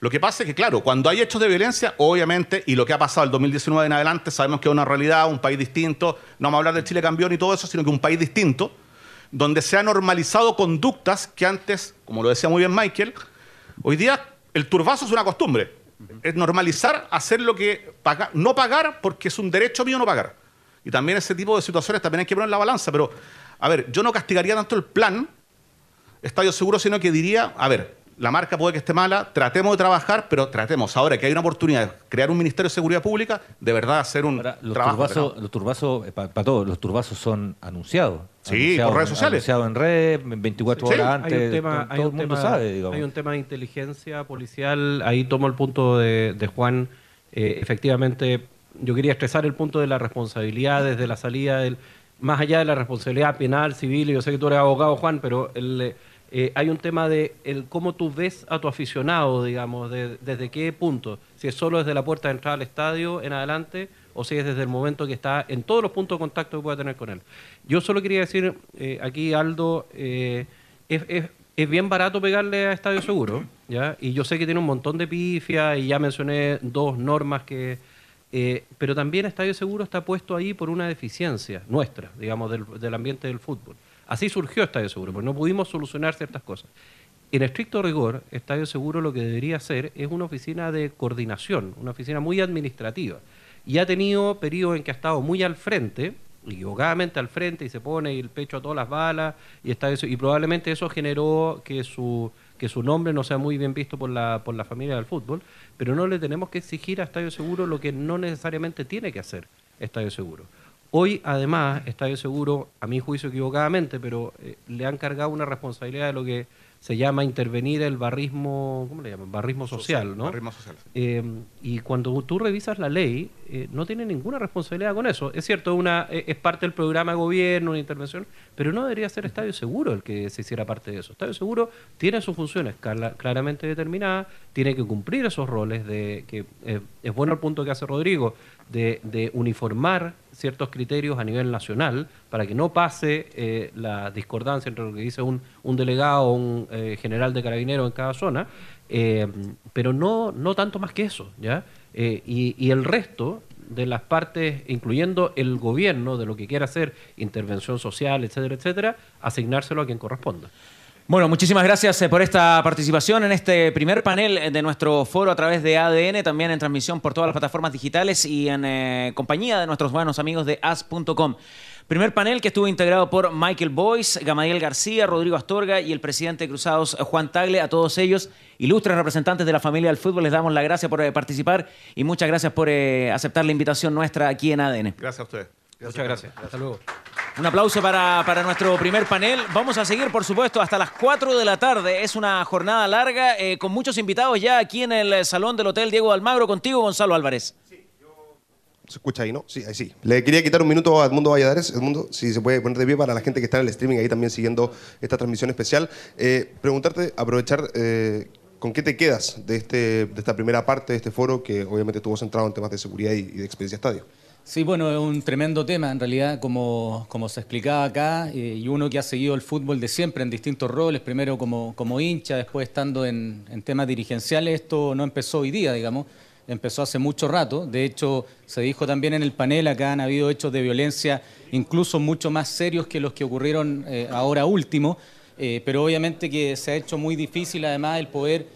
Lo que pasa es que, claro, cuando hay hechos de violencia, obviamente, y lo que ha pasado el 2019 en adelante, sabemos que es una realidad, un país distinto, no vamos a hablar del Chile campeón y todo eso, sino que un país distinto, donde se han normalizado conductas que antes, como lo decía muy bien Michael, hoy día el turbazo es una costumbre. Es normalizar hacer lo que no pagar porque es un derecho mío no pagar. Y también ese tipo de situaciones también hay que poner en la balanza. Pero, a ver, yo no castigaría tanto el plan Estadio Seguro, sino que diría, a ver, la marca puede que esté mala, tratemos de trabajar, pero tratemos, ahora que hay una oportunidad de crear un Ministerio de Seguridad Pública, de verdad hacer un Ahora, los trabajo. turbazos, los turbazos, para todos, los turbazos son anunciados. Sí, Anunciados por redes sociales. Anunciados en red, 24 Sí, horas Hay antes. un tema, todo hay el un mundo tema- sabe, digamos. hay un tema de inteligencia policial. Ahí tomo el punto de, de Juan. Eh, efectivamente, yo quería expresar el punto de la responsabilidad desde la salida del. Más allá de la responsabilidad penal, civil, y yo sé que tú eres abogado, Juan, pero el, eh, hay un tema de el cómo tú ves a tu aficionado, digamos, de- desde qué punto. Si es solo desde la puerta de entrada al estadio en adelante o si es desde el momento que está en todos los puntos de contacto que pueda tener con él. Yo solo quería decir eh, aquí, Aldo, eh, es, bien barato pegarle a Estadio Seguro, ¿ya? Y yo sé que tiene un montón de pifia y ya mencioné dos normas que... pero también Estadio Seguro está puesto ahí por una deficiencia nuestra, digamos, del ambiente del fútbol. Así surgió Estadio Seguro, porque no pudimos solucionar ciertas cosas. En estricto rigor, Estadio Seguro lo que debería ser es una oficina de coordinación, una oficina muy administrativa. Y ha tenido periodos en que ha estado muy al frente, equivocadamente al frente, y se pone el pecho a todas las balas, y, está eso, y probablemente eso generó que su, que su nombre no sea muy bien visto por la, por la familia del fútbol, pero no le tenemos que exigir a Estadio Seguro lo que no necesariamente tiene que hacer Estadio Seguro. Hoy, además, Estadio Seguro, a mi juicio equivocadamente, pero eh, le han cargado una responsabilidad de lo que se llama intervenir el barrismo, ¿cómo le llaman? Barrismo social, ¿no? barrismo social, sí. Eh, y cuando tú revisas la ley, eh, no tiene ninguna responsabilidad con eso. Es cierto, una, eh, es parte del programa de gobierno, una intervención, pero no debería ser Estadio Seguro el que se hiciera parte de eso. Estadio Seguro tiene sus funciones claramente determinadas, tiene que cumplir esos roles de que es bueno el punto que hace Rodrigo de, de uniformar ciertos criterios a nivel nacional para que no pase eh, la discordancia entre lo que dice un, un delegado o un eh, general de carabineros en cada zona, eh, pero no, no tanto más que eso, ¿ya? Y, y el resto de las partes, incluyendo el gobierno, de lo que quiera hacer, intervención social, etcétera, etcétera, asignárselo a quien corresponda. Bueno, muchísimas gracias eh, por esta participación en este primer panel eh, de nuestro foro a través de ADN, también en transmisión por todas las plataformas digitales y en eh, compañía de nuestros buenos amigos de as.com. Primer panel que estuvo integrado por Michael Boyce, Gamadiel García, Rodrigo Astorga y el presidente de Cruzados Juan Tagle. A todos ellos, ilustres representantes de la familia del fútbol, les damos las gracias por eh, participar y muchas gracias por eh, aceptar la invitación nuestra aquí en ADN. Gracias a ustedes. Muchas gracias. Hasta luego. Un aplauso para, para nuestro primer panel. Vamos a seguir, por supuesto, hasta las 4 de la tarde. Es una jornada larga eh, con muchos invitados ya aquí en el salón del Hotel Diego Almagro. Contigo, Gonzalo Álvarez. ¿Se escucha ahí, no? Sí, ahí sí. Le quería quitar un minuto a Edmundo Valladares. Edmundo, si se puede poner de pie para la gente que está en el streaming ahí también siguiendo esta transmisión especial. Eh, preguntarte, aprovechar, eh, ¿con qué te quedas de, este, de esta primera parte de este foro que obviamente estuvo centrado en temas de seguridad y de experiencia estadio? Sí, bueno, es un tremendo tema en realidad, como, como se explicaba acá, eh, y uno que ha seguido el fútbol de siempre en distintos roles, primero como, como hincha, después estando en, en temas dirigenciales, esto no empezó hoy día, digamos, empezó hace mucho rato. De hecho, se dijo también en el panel, acá han habido hechos de violencia incluso mucho más serios que los que ocurrieron eh, ahora último, eh, pero obviamente que se ha hecho muy difícil además el poder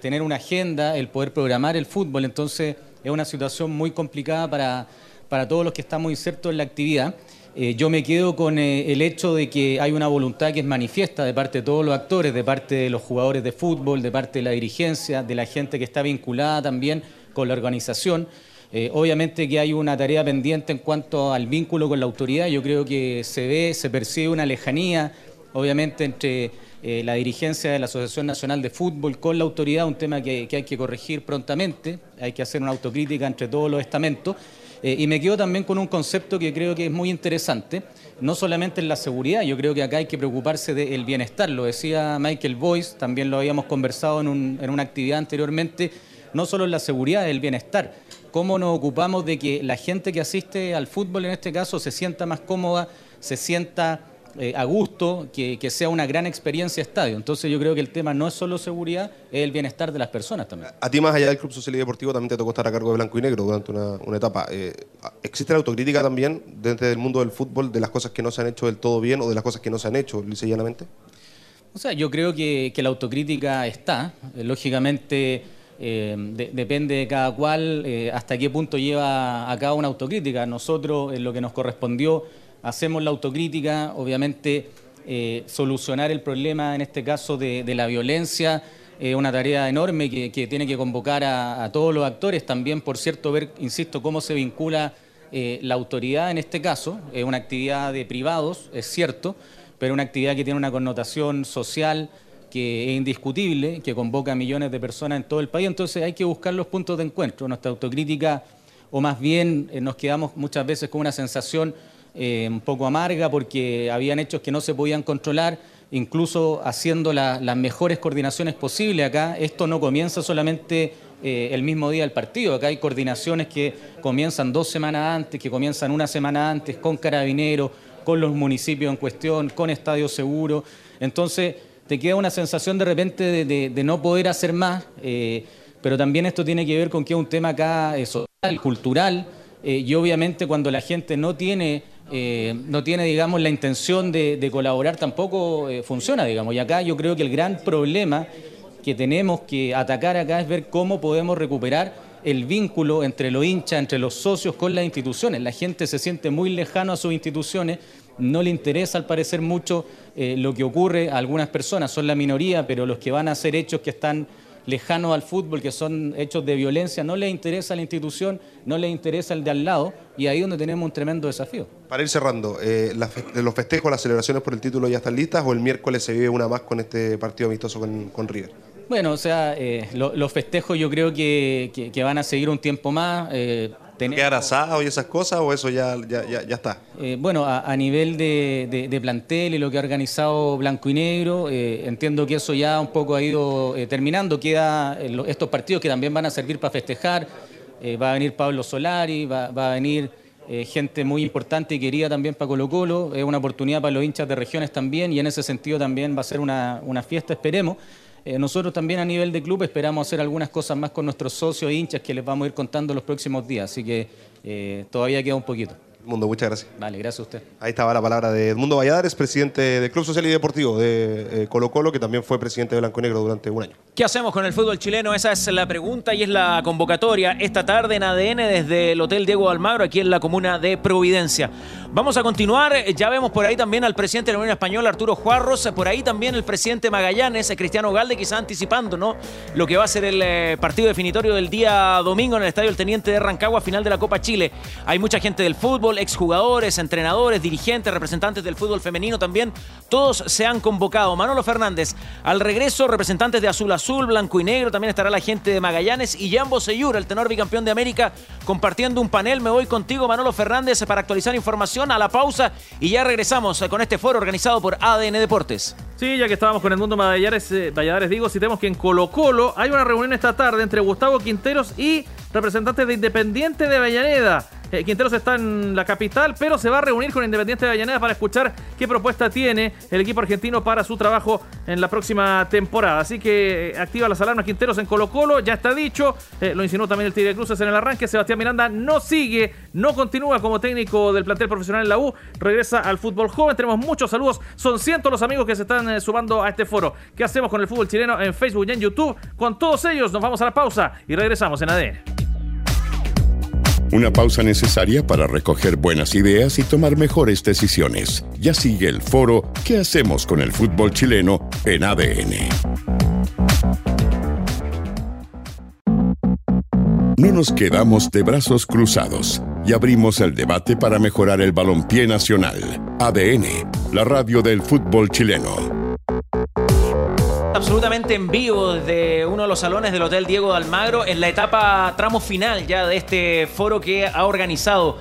tener una agenda, el poder programar el fútbol, entonces es una situación muy complicada para para todos los que estamos insertos en la actividad. Eh, yo me quedo con eh, el hecho de que hay una voluntad que es manifiesta de parte de todos los actores, de parte de los jugadores de fútbol, de parte de la dirigencia, de la gente que está vinculada también con la organización. Eh, obviamente que hay una tarea pendiente en cuanto al vínculo con la autoridad. Yo creo que se ve, se percibe una lejanía, obviamente, entre la dirigencia de la Asociación Nacional de Fútbol con la autoridad, un tema que, hay que corregir prontamente. Hay que hacer una autocrítica entre todos los estamentos. Eh, y me quedo también con un concepto que creo que es muy interesante, no solamente en la seguridad, yo creo que acá hay que preocuparse del bienestar. Lo decía Michael Boyce, también lo habíamos conversado en, en una actividad anteriormente, no solo en la seguridad, el bienestar cómo nos ocupamos de que la gente que asiste al fútbol en este caso se sienta más cómoda, se sienta eh, a gusto, que, sea una gran experiencia estadio. Entonces yo creo que el tema no es solo seguridad, es el bienestar de las personas también. A ti más allá del Club Social y Deportivo también te tocó estar a cargo de Blanco y Negro durante una, etapa. Eh, ¿Existe la autocrítica también dentro del mundo del fútbol de las cosas que no se han hecho del todo bien o de las cosas que no se han hecho, llanamente? O sea, yo creo que, la autocrítica está. Eh, lógicamente eh, depende de cada cual eh, hasta qué punto lleva a cabo una autocrítica. Nosotros, en lo que nos correspondió, hacemos la autocrítica, obviamente eh, solucionar el problema, en este caso, de, la violencia, es una tarea enorme que, tiene que convocar a, todos los actores, también, por cierto, ver, insisto, cómo se vincula la autoridad en este caso, es una actividad de privados, es cierto, pero una actividad que tiene una connotación social, que es indiscutible, que convoca a millones de personas en todo el país, entonces hay que buscar los puntos de encuentro. Nuestra autocrítica, o más bien eh, nos quedamos muchas veces con una sensación eh, un poco amarga porque habían hechos que no se podían controlar, incluso haciendo las mejores coordinaciones posibles acá. Esto no comienza solamente eh, el mismo día del partido, acá hay coordinaciones que comienzan dos semanas antes, que comienzan una semana antes, con carabineros, con los municipios en cuestión, con estadios seguros. Entonces, te queda una sensación de repente de, no poder hacer más, eh, pero también esto tiene que ver con que es un tema acá eh, social, cultural, y obviamente cuando la gente no tiene, no tiene digamos, la intención de, colaborar tampoco funciona, digamos. Y acá yo creo que el gran problema que tenemos que atacar acá es ver cómo podemos recuperar el vínculo entre los hinchas, entre los socios con las instituciones. La gente se siente muy lejano a sus instituciones no le interesa al parecer mucho eh, lo que ocurre a algunas personas, son la minoría, pero los que van a hacer hechos que están lejanos al fútbol, que son hechos de violencia, no les interesa la institución, no les interesa el de al lado, y ahí es donde tenemos un tremendo desafío. Para ir cerrando, eh, ¿los festejos, las celebraciones por el título ya están listas o el miércoles se vive una más con este partido amistoso con, River? Bueno, o sea, eh, los festejos yo creo que, van a seguir un tiempo más. ¿Quedar asado y esas cosas o eso ya, ya, ya, está? Eh, bueno, a, nivel de, plantel y lo que ha organizado Blanco y Negro, eh, entiendo que eso ya un poco ha ido eh, terminando. Queda estos partidos que también van a servir para festejar. va a venir Pablo Solari, va, a venir gente muy importante y querida también para Colo Colo. Es una oportunidad para los hinchas de regiones también y en ese sentido también va a ser una, una fiesta, esperemos. Eh, nosotros también a nivel de club esperamos hacer algunas cosas más con nuestros socios e hinchas que les vamos a ir contando los próximos días, así que eh, todavía queda un poquito. Mundo, muchas gracias. Vale, gracias a usted. Ahí estaba la palabra de Edmundo Valladares, presidente del Club Social y Deportivo de eh, Colo Colo, que también fue presidente de Blanco y Negro durante un año. ¿Qué hacemos con el fútbol chileno? Esa es la pregunta y es la convocatoria esta tarde en ADN desde el Hotel Diego Almagro, aquí en la comuna de Providencia. Vamos a continuar, ya vemos por ahí también al presidente de la Unión Española, Arturo Juarros, por ahí también el presidente Magallanes, Cristiano Galde, quizá anticipando ¿no? lo que va a ser el eh, partido definitorio del día domingo en el Estadio El Teniente de Rancagua, final de la Copa Chile. Hay mucha gente del fútbol, exjugadores, entrenadores, dirigentes, representantes del fútbol femenino también, todos se han convocado. Manolo Fernández, al regreso, representantes de Azul Azul, Blanco y Negro, también estará la gente de Magallanes y Jambo Seyur, el tenor bicampeón de América, compartiendo un panel. Me voy contigo, Manolo Fernández, para actualizar información a la pausa y ya regresamos con este foro organizado por ADN Deportes. Sí, ya que estábamos con el mundo Valladares, eh, Valladares digo, citemos que en Colo Colo hay una reunión esta tarde entre Gustavo Quinteros y representantes de Independiente de Avellaneda. Eh, Quinteros está en la capital, pero se va a reunir con Independiente de Avellaneda para escuchar qué propuesta tiene el equipo argentino para su trabajo en la próxima temporada. Así que eh, activa las alarmas Quinteros en Colo Colo, ya está dicho, eh, lo insinuó también el Tigre Cruces en el arranque, Sebastián Miranda no sigue, no continúa como técnico del plantel profesional en la U, regresa al fútbol joven, tenemos muchos saludos, son cientos los amigos que se están sumando a este foro. ¿Qué hacemos con el fútbol chileno en Facebook y en YouTube? Con todos ellos nos vamos a la pausa y regresamos en ADN. Una pausa necesaria para recoger buenas ideas y tomar mejores decisiones. Ya sigue el foro ¿Qué hacemos con el fútbol chileno en ADN? No nos quedamos de brazos cruzados y abrimos el debate para mejorar el balompié nacional. ADN, la radio del fútbol chileno. Absolutamente en vivo desde uno de los salones del Hotel Diego de Almagro en la etapa tramo final ya de este foro que ha organizado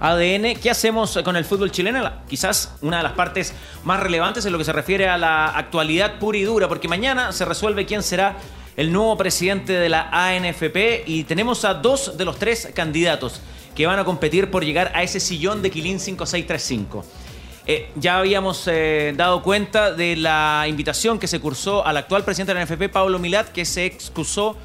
ADN. ¿Qué hacemos con el fútbol chileno? Quizás una de las partes más relevantes en lo que se refiere a la actualidad pura y dura, porque mañana se resuelve quién será el nuevo presidente de la ANFP y tenemos a dos de los tres candidatos que van a competir por llegar a ese sillón de Quilín 5635. Eh, ya habíamos eh, dado cuenta de la invitación que se cursó al actual presidente de la NFP, Pablo Milat, que se excusó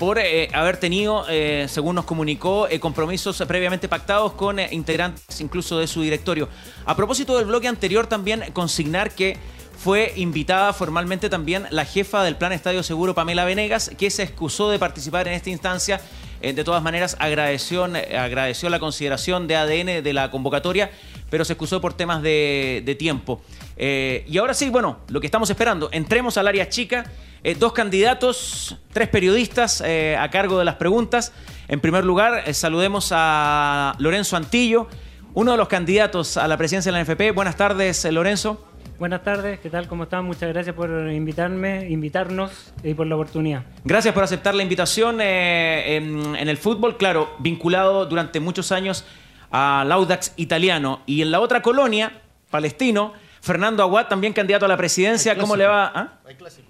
por eh, haber tenido, según nos comunicó, compromisos previamente pactados con integrantes incluso de su directorio. A propósito del bloque anterior, también consignar que fue invitada formalmente también la jefa del Plan Estadio Seguro, Pamela Venegas, que se excusó de participar en esta instancia. De todas maneras, agradeció, agradeció la consideración de ADN de la convocatoria, pero se excusó por temas de, de tiempo. Eh, y ahora sí, bueno, lo que estamos esperando, entremos al área chica. Eh, dos candidatos, tres periodistas eh, a cargo de las preguntas. En primer lugar, saludemos a Lorenzo Antillo, uno de los candidatos a la presidencia de la NFP. Buenas tardes, Lorenzo. Buenas tardes, ¿qué tal? ¿Cómo están? Muchas gracias por invitarme, invitarnos y por la oportunidad. Gracias por aceptar la invitación en, en el fútbol, claro, vinculado durante muchos años al Audax italiano. Y en la otra colonia, palestino, Fernando Aguad, también candidato a la presidencia. ¿Cómo le va? ¿Ah?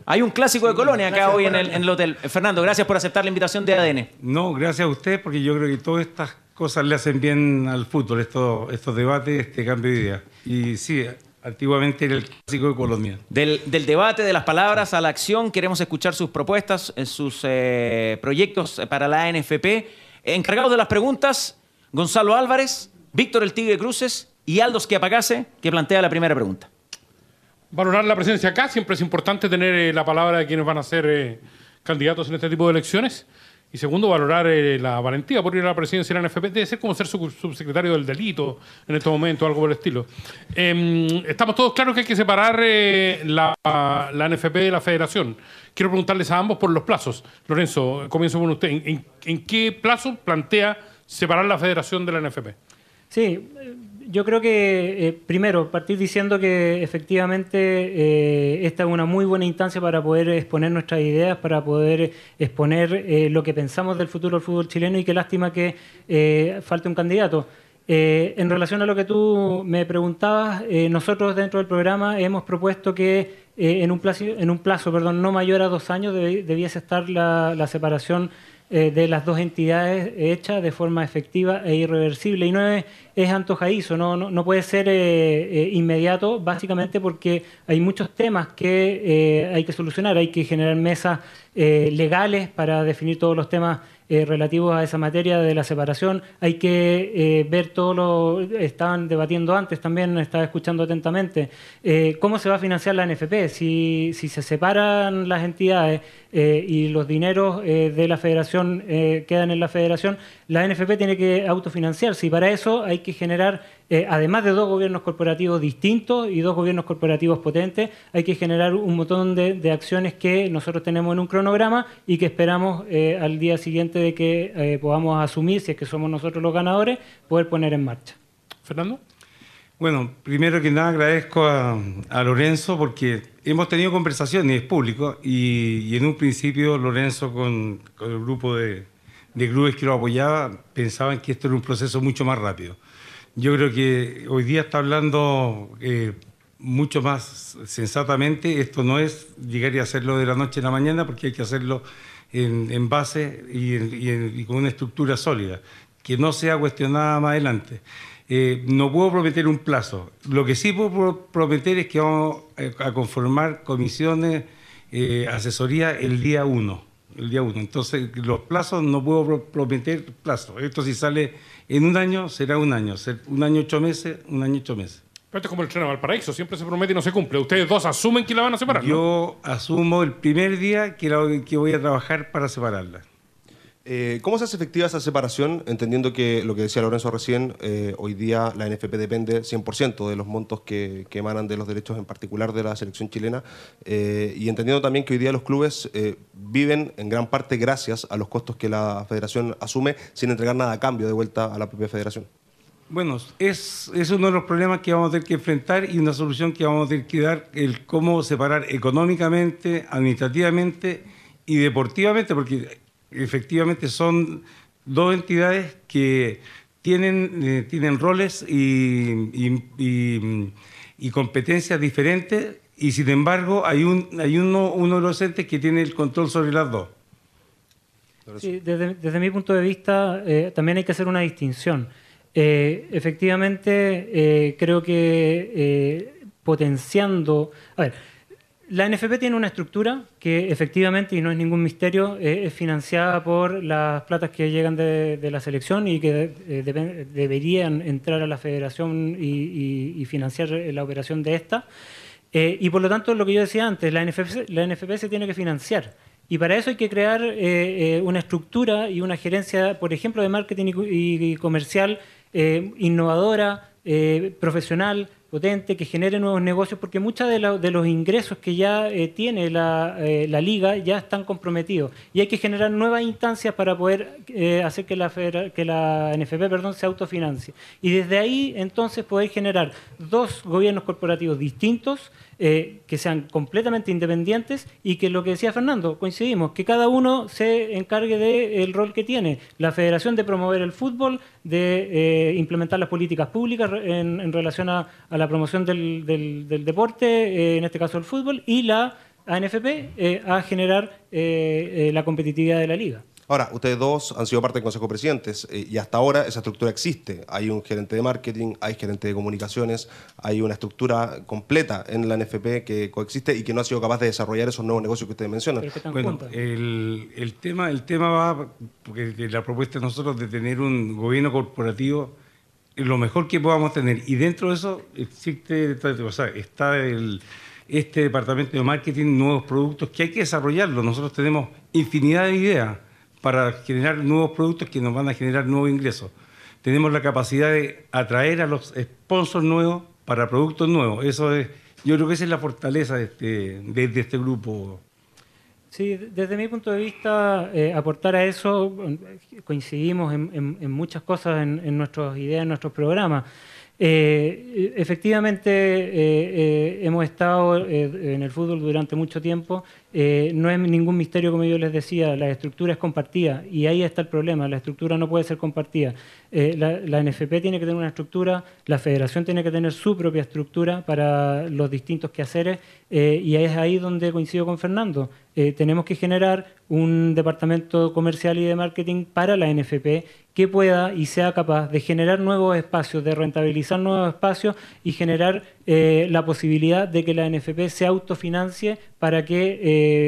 Hay un clásico de colonia acá hoy en el, en el hotel. Fernando, gracias por aceptar la invitación de ADN. No, gracias a usted, porque yo creo que todas estas cosas le hacen bien al fútbol, estos, estos debates, este cambio de ideas. Y sí, antiguamente era el clásico de Colombia. Del, del debate, de las palabras a la acción, queremos escuchar sus propuestas, eh, sus eh, proyectos para la ANFP. Encargados de las preguntas, Gonzalo Álvarez, Víctor el Tigre Cruces y Aldo Schiapacase, que plantea la primera pregunta. Valorar la presencia acá, siempre es importante tener eh, la palabra de quienes van a ser eh, candidatos en este tipo de elecciones. Y segundo, valorar eh, la valentía por ir a la presidencia de la NFP. Debe ser como ser su- subsecretario del delito en este momento, algo por el estilo. Em, estamos todos claros que hay que separar la, la NFP de la federación. Quiero preguntarles a ambos por los plazos. Lorenzo, comienzo con usted. ¿En, en- en qué plazo plantea separar la federación de la NFP? Sí, yo creo que eh, primero partir diciendo que efectivamente eh, esta es una muy buena instancia para poder exponer nuestras ideas, para poder exponer eh, lo que pensamos del futuro del fútbol chileno y qué lástima que falte un candidato. En relación a lo que tú me preguntabas, nosotros dentro del programa hemos propuesto que en un plazo, en un plazo perdón, no mayor a dos años debiese estar la separación eh, de las dos entidades hecha de forma efectiva e irreversible. Y no es, es antojadizo, no, no, puede ser eh, eh, inmediato, básicamente porque hay muchos temas que eh, hay que solucionar. Hay que generar mesas legales para definir todos los temas eh, relativos a esa materia de la separación. Hay que eh, ver todo lo... Estaban debatiendo antes también, estaba escuchando atentamente. eh, ¿Cómo se va a financiar la NFP? Si, si se separan las entidades eh, y los dineros de la federación quedan en la federación, la NFP tiene que autofinanciarse y para eso hay que generar, eh, además de dos gobiernos corporativos distintos y dos gobiernos corporativos potentes, hay que generar un montón de, de acciones que nosotros tenemos en un cronograma y que esperamos eh, al día siguiente de que eh, podamos asumir, si es que somos nosotros los ganadores, poder poner en marcha. Fernando. Bueno, primero que nada agradezco a, a Lorenzo porque hemos tenido conversaciones, es público, y, y en un principio Lorenzo con, con el grupo de, de clubes que lo apoyaba pensaban que esto era un proceso mucho más rápido. Yo creo que hoy día está hablando eh, mucho más sensatamente, esto no es llegar y hacerlo de la noche a la mañana porque hay que hacerlo en, base y, en- y con una estructura sólida, que no sea cuestionada más adelante. Eh, no puedo prometer un plazo. Lo que sí puedo pro- prometer es que vamos a conformar comisiones, eh, asesoría el día 1. El día 1. Entonces, los plazos no puedo pro- prometer plazos. Esto si sale en un año, será un año. Un año, ocho meses, un año, ocho meses. Pero esto es como el tren a Valparaíso, siempre se promete y no se cumple. Ustedes dos asumen que la van a separar. ¿no? Yo asumo el primer día que, la- que voy a trabajar para separarla. Eh, ¿Cómo se hace efectiva esa separación? Entendiendo que lo que decía Lorenzo recién, eh, hoy día la NFP depende 100% de los montos que, que emanan de los derechos en particular de la selección chilena, eh, y entendiendo también que hoy día los clubes eh, viven en gran parte gracias a los costos que la federación asume sin entregar nada a cambio de vuelta a la propia federación. Bueno, es, es uno de los problemas que vamos a tener que enfrentar y una solución que vamos a tener que dar, el cómo separar económicamente, administrativamente y deportivamente, porque efectivamente son dos entidades que tienen, eh, tienen roles y, y- y- y competencias diferentes y sin embargo hay, un, hay uno, uno de los entes que tiene el control sobre las dos. Sí, desde, desde mi punto de vista, eh, también hay que hacer una distinción. Eh, efectivamente, eh, creo que eh, potenciando. A ver, la NFP tiene una estructura que efectivamente, y no es ningún misterio, eh, es financiada por las platas que llegan de, la selección y que eh, deberían entrar a la federación y, y- financiar eh, la operación de esta. Y por lo tanto, lo que yo decía antes, la NFP, la NFP se tiene que financiar. Y para eso hay que crear una estructura y una gerencia, por ejemplo, de marketing y, co- y- y comercial innovadora, profesional, potente, que genere nuevos negocios, porque muchos de, de los ingresos que ya eh, tiene la, eh, la liga ya están comprometidos. Y hay que generar nuevas instancias para poder eh, hacer que la, federa- que la NFP perdón, se autofinancie. Y desde ahí, entonces, poder generar dos gobiernos corporativos distintos, eh, que sean completamente independientes y que lo que decía Fernando, coincidimos, que cada uno se encargue del rol que tiene. La federación de promover el fútbol, de eh, implementar las políticas públicas en, relación a, la promoción del, del- deporte, eh, en este caso el fútbol, y la ANFP eh, a generar la competitividad de la liga. Ahora, ustedes dos han sido parte del Consejo de Presidentes eh, y hasta ahora esa estructura existe. Hay un gerente de marketing, hay gerente de comunicaciones, hay una estructura completa en la NFP que coexiste y que no ha sido capaz de desarrollar esos nuevos negocios que ustedes mencionan. Bueno, el, el tema, el tema va, porque la propuesta de nosotros de tener un gobierno corporativo es lo mejor que podamos tener. Y dentro de eso existe, o sea, está el, este departamento de marketing, nuevos productos que hay que desarrollarlo. Nosotros tenemos infinidad de ideas para generar nuevos productos que nos van a generar nuevos ingresos. Tenemos la capacidad de atraer a los sponsors nuevos para productos nuevos. Eso es, yo creo que esa es la fortaleza de este, este grupo. Sí, desde mi punto de vista, eh, aportar a eso, eh, coincidimos en, muchas cosas en, nuestras ideas, en nuestros programas. Eh, efectivamente, hemos estado en el fútbol durante mucho tiempo. Eh, no es ningún misterio, como yo les decía, la estructura es compartida y ahí está el problema. La estructura no puede ser compartida. Eh, la, NFP tiene que tener una estructura, la federación tiene que tener su propia estructura para los distintos quehaceres eh, y es ahí donde coincido con Fernando. Eh, tenemos que generar un departamento comercial y de marketing para la NFP que pueda y sea capaz de generar nuevos espacios, de rentabilizar nuevos espacios y generar eh, la posibilidad de que la NFP se autofinancie para que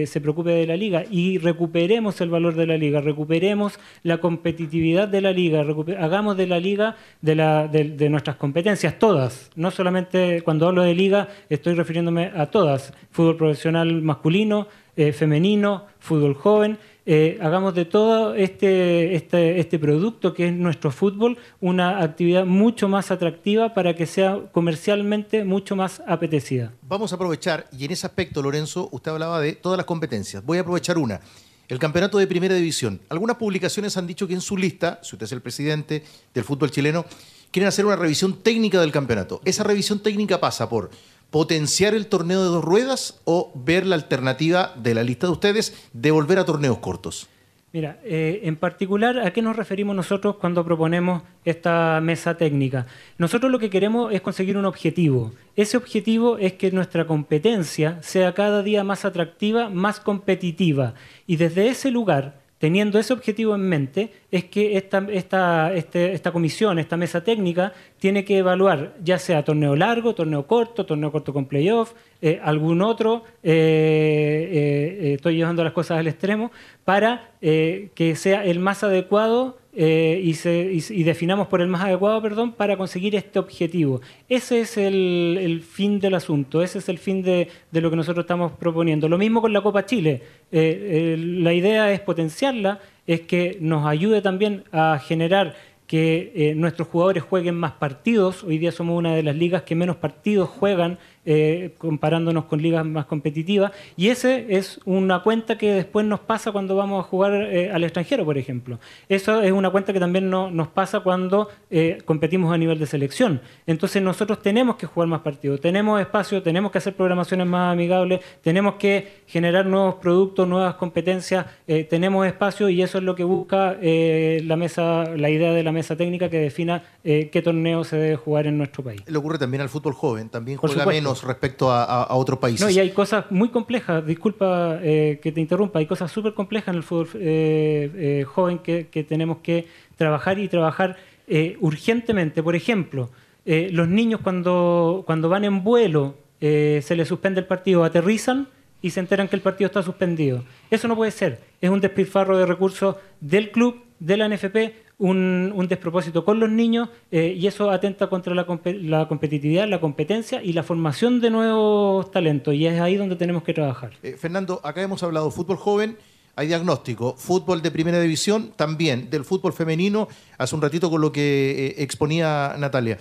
eh, se preocupe de la liga y recuperemos el valor de la liga, recuperemos la competitividad de la liga, hagamos de la liga de nuestras competencias todas, no solamente cuando hablo de liga estoy refiriéndome a todas, fútbol profesional masculino, eh, femenino, fútbol joven, eh, hagamos de todo este, este, este producto que es nuestro fútbol una actividad mucho más atractiva para que sea comercialmente mucho más apetecida. Vamos a aprovechar, y en ese aspecto, Lorenzo, usted hablaba de todas las competencias. Voy a aprovechar una. El campeonato de primera división. Algunas publicaciones han dicho que en su lista, si usted es el presidente del fútbol chileno, quieren hacer una revisión técnica del campeonato. Esa revisión técnica pasa por potenciar el torneo de dos ruedas o ver la alternativa de la lista de ustedes de volver a torneos cortos. Mira, eh, en particular, ¿a qué nos referimos nosotros cuando proponemos esta mesa técnica? Nosotros lo que queremos es conseguir un objetivo. Ese objetivo es que nuestra competencia sea cada día más atractiva, más competitiva. Y desde ese lugar, teniendo ese objetivo en mente, es que este- esta comisión, esta mesa técnica, tiene que evaluar ya sea torneo largo, torneo corto, torneo corto con playoff, eh, algún otro, eh, eh, estoy llevando las cosas al extremo, para que sea el más adecuado eh, y, se- y y definamos por el más adecuado, perdón, para conseguir este objetivo. Ese es el, fin del asunto, ese es el fin de, lo que nosotros estamos proponiendo. Lo mismo con la Copa Chile. Eh, eh, la idea es potenciarla, es que nos ayude también a generar que nuestros jugadores jueguen más partidos. Hoy día somos una de las ligas que menos partidos juegan eh, comparándonos con ligas más competitivas. Y ese es una cuenta que después nos pasa cuando vamos a jugar eh, al extranjero, por ejemplo. Eso es una cuenta que también no- nos pasa cuando eh, competimos a nivel de selección. Entonces nosotros tenemos que jugar más partidos, tenemos espacio, tenemos que hacer programaciones más amigables, tenemos que generar nuevos productos, nuevas competencias, tenemos espacio y eso es lo que busca la mesa, la idea de la mesa técnica que defina qué torneo se debe jugar en nuestro país. Le ocurre también al fútbol joven, también Por juega supuesto. menos respecto a, a- a otros países. No, y hay cosas muy complejas, disculpa eh, que te interrumpa, hay cosas súper complejas en el fútbol eh, eh, joven que, que tenemos que trabajar y trabajar urgentemente. Por ejemplo, los niños cuando, cuando van en vuelo se les suspende el partido, aterrizan y se enteran que el partido está suspendido. Eso no puede ser. Es un despilfarro de recursos del club, de la NFP, un, despropósito con los niños eh, y eso atenta contra la, compe- la competitividad, la competencia y la formación de nuevos talentos. Y es ahí donde tenemos que trabajar. Eh, Fernando, acá hemos hablado fútbol joven, hay diagnóstico, fútbol de primera división, también del fútbol femenino, hace un ratito con lo que eh, exponía Natalia.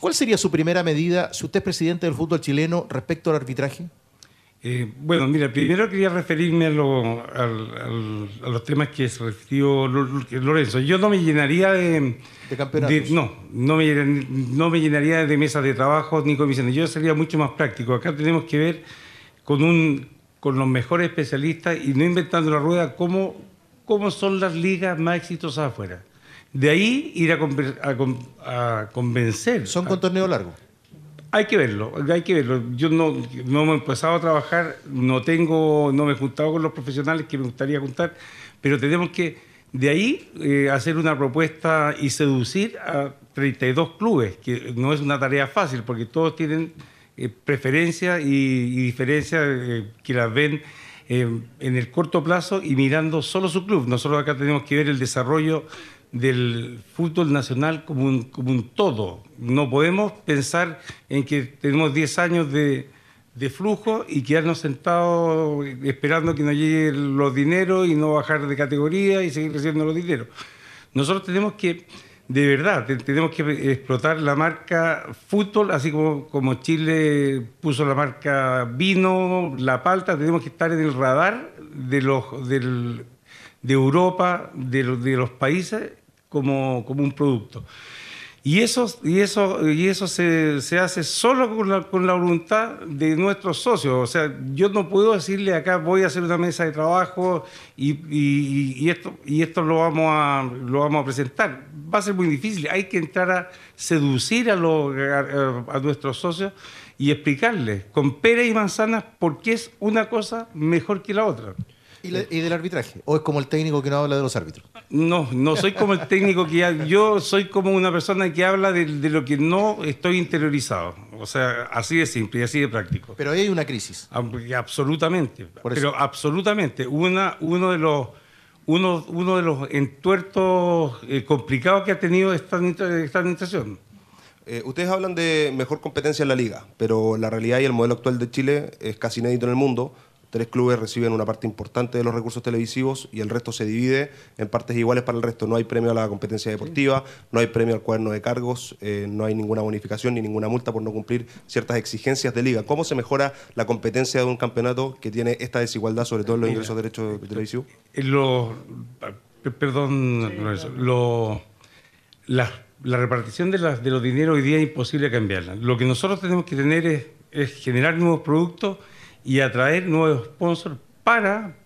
¿Cuál sería su primera medida, si usted es presidente del fútbol chileno, respecto al arbitraje? Eh, bueno, mira, primero quería referirme a, lo- al- al- a los temas que se refirió Lo- Lorenzo. Yo no me llenaría de... De campeonatos. no, no me, no me llenaría de mesas de trabajo ni comisiones. Yo sería mucho más práctico. Acá tenemos que ver con, un, con los mejores especialistas y no inventando la rueda cómo, cómo son las ligas más exitosas afuera. De ahí ir a, a a convencer. Son con torneo largo. Hay que verlo, hay que verlo. Yo no, no me he empezado a trabajar, no tengo, no me he juntado con los profesionales que me gustaría juntar, pero tenemos que de ahí eh, hacer una propuesta y seducir a 32 clubes, que no es una tarea fácil porque todos tienen eh, preferencias y, y diferencias eh, que las ven eh, en el corto plazo y mirando solo su club. Nosotros acá tenemos que ver el desarrollo del fútbol nacional como un, todo. No podemos pensar en que tenemos 10 años de, flujo y quedarnos sentados esperando que nos lleguen los dineros y no bajar de categoría y seguir recibiendo los dineros. Nosotros tenemos que, de verdad, te- tenemos que explotar la marca fútbol, así como, como Chile puso la marca vino, la palta, tenemos que estar en el radar de los, de Europa, de los países, como, como un producto. Y eso, y eso, y eso se, se hace solo con la, con la voluntad de nuestros socios. O sea, yo no puedo decirle acá voy a hacer una mesa de trabajo y, y- esto, y esto lo, vamos a, lo vamos a presentar. Va a ser muy difícil. Hay que entrar a seducir a, los- a- a nuestros socios y explicarles con pera y manzanas por qué es una cosa mejor que la otra. ¿Y, la- y del arbitraje? ¿O es como el técnico que no habla de los árbitros? No, no soy como el técnico que ha- yo soy como una persona que habla de, de lo que no estoy interiorizado. O sea, así de simple y así de práctico. Pero ahí hay una crisis. Absolutamente. Por eso. Pero absolutamente. Una, uno de los uno, uno de los entuertos eh, complicados que ha tenido esta, administra- esta administración. Eh, ustedes hablan de mejor competencia en la liga, pero la realidad y el modelo actual de Chile es casi inédito en el mundo. Tres clubes reciben una parte importante de los recursos televisivos y el resto se divide en partes iguales para el resto. No hay premio a la competencia deportiva, no hay premio al cuaderno de cargos, eh, no hay ninguna bonificación ni ninguna multa por no cumplir ciertas exigencias de liga. ¿Cómo se mejora la competencia de un campeonato que tiene esta desigualdad, sobre todo en los Mira, ingresos de derechos televisivos? Eh, Lo, perdón, lo- la, la repartición de, las- de los dineros hoy día es imposible cambiarla. Lo que nosotros tenemos que tener es, es generar nuevos productos y atraer nuevos sponsors para,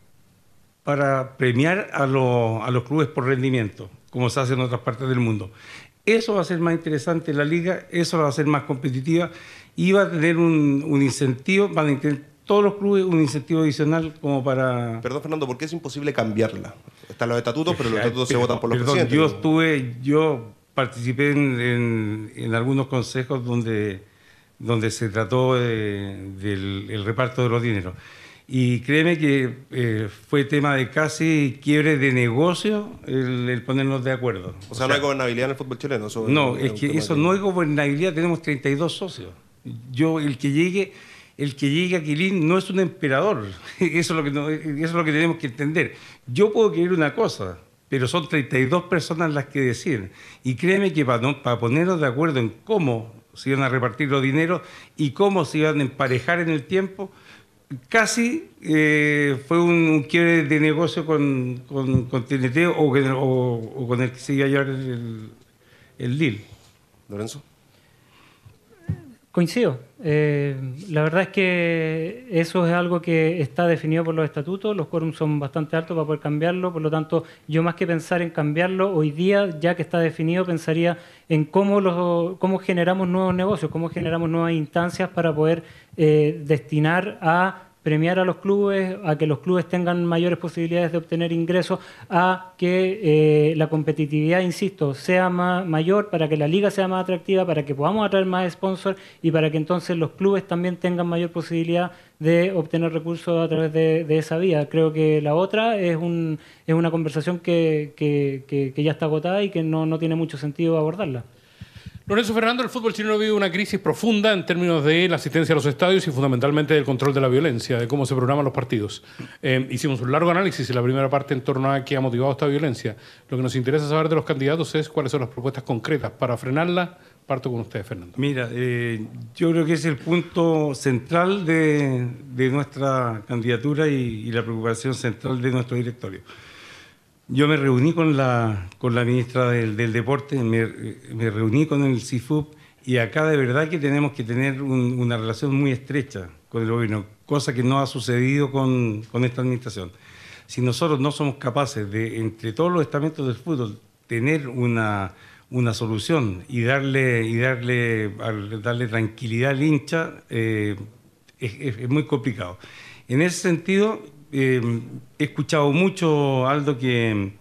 para premiar a, los- a los clubes por rendimiento, como se hace en otras partes del mundo. Eso va a ser más interesante la liga, eso va a ser más competitiva y va a tener un, un incentivo, van a tener todos los clubes un incentivo adicional como para... Perdón, Fernando, ¿por qué es imposible cambiarla? Están los estatutos, pero los estatutos se votan por los perdón, presidentes. Yo estuve, yo participé en, en- en algunos consejos donde, donde se trató de- del el reparto de los dineros. Y créeme que eh, fue tema de casi quiebre de negocio el, el ponernos de acuerdo. O sea, no hay gobernabilidad en el fútbol chileno. Eso No, es es que eso no es gobernabilidad, tenemos 32 socios. Yo, el que llegue, el que llegue a Quilín no es un emperador. Eso es lo que, no- eso es lo que tenemos que entender. Yo puedo querer una cosa, pero son 32 personas las que deciden. Y créeme que para, no- para ponernos de acuerdo en cómo se iban a repartir los dineros y cómo se iban a emparejar en el tiempo, casi eh, fue un, un quiebre de negocio con, con, con TNT o, que- o- o con el que se iba a llevar el, el deal. Lorenzo. Coincido. Eh, la verdad es que eso es algo que está definido por los estatutos, los quórums son bastante altos para poder cambiarlo, por lo tanto, yo más que pensar en cambiarlo, hoy día, ya que está definido, pensaría en cómo, los, cómo generamos nuevos negocios, cómo generamos nuevas instancias para poder eh, destinar a premiar a los clubes, a que los clubes tengan mayores posibilidades de obtener ingresos, a que eh, la competitividad, insisto, sea ma- mayor, para que la liga sea más atractiva, para que podamos atraer más sponsors y para que entonces los clubes también tengan mayor posibilidad de obtener recursos a través de, esa vía. Creo que la otra es, un, es una conversación que, ya está agotada y que no tiene mucho sentido abordarla. Lorenzo Fernando, el fútbol chileno vive una crisis profunda en términos de la asistencia a los estadios y fundamentalmente del control de la violencia, de cómo se programan los partidos. Eh, hicimos un largo análisis en la primera parte en torno a qué ha motivado esta violencia. Lo que nos interesa saber de los candidatos es cuáles son las propuestas concretas para frenarla. Parto con usted, Fernando. Mira, eh, yo creo que es el punto central de, nuestra candidatura y la preocupación central de nuestro directorio. Yo me reuní con la, con la ministra del, del Deporte, me, me reuní con el CIFUP y acá de verdad que tenemos que tener un- una relación muy estrecha con el gobierno, cosa que no ha sucedido con, con esta administración. Si nosotros no somos capaces de, entre todos los estamentos del fútbol, tener una, una solución y darle, y darle, darle tranquilidad al hincha, eh, es- es muy complicado. En ese sentido, eh, he escuchado mucho, Aldo, que,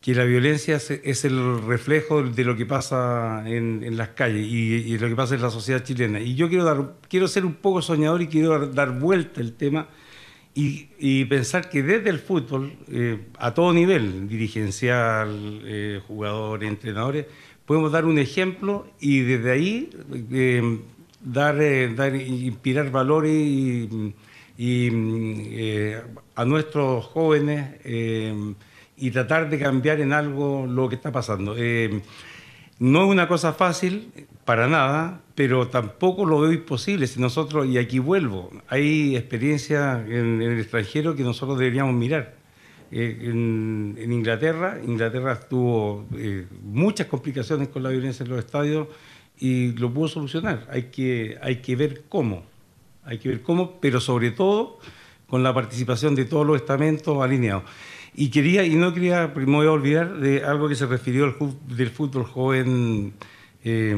que la violencia es, el reflejo de lo que pasa en, las calles y, lo que pasa en la sociedad chilena. Y yo quiero, dar, quiero ser un poco soñador y quiero dar, vuelta el tema y, pensar que desde el fútbol, eh, a todo nivel, dirigencial, eh, jugadores, entrenadores, podemos dar un ejemplo y desde ahí eh, dar, eh, dar, inspirar valores y, y, eh, a nuestros jóvenes eh, y tratar de cambiar en algo lo que está pasando. Eh, no es una cosa fácil, para nada, pero tampoco lo veo imposible. Si nosotros, y aquí vuelvo, hay experiencia en, en el extranjero que nosotros deberíamos mirar. Eh, en, en Inglaterra, Inglaterra tuvo eh, muchas complicaciones con la violencia en los estadios y lo pudo solucionar. Hay que, hay que ver cómo, hay que ver cómo, pero sobre todo con la participación de todos los estamentos alineados. Y quería, y no quería, me voy a olvidar de algo que se refirió al del fútbol joven eh,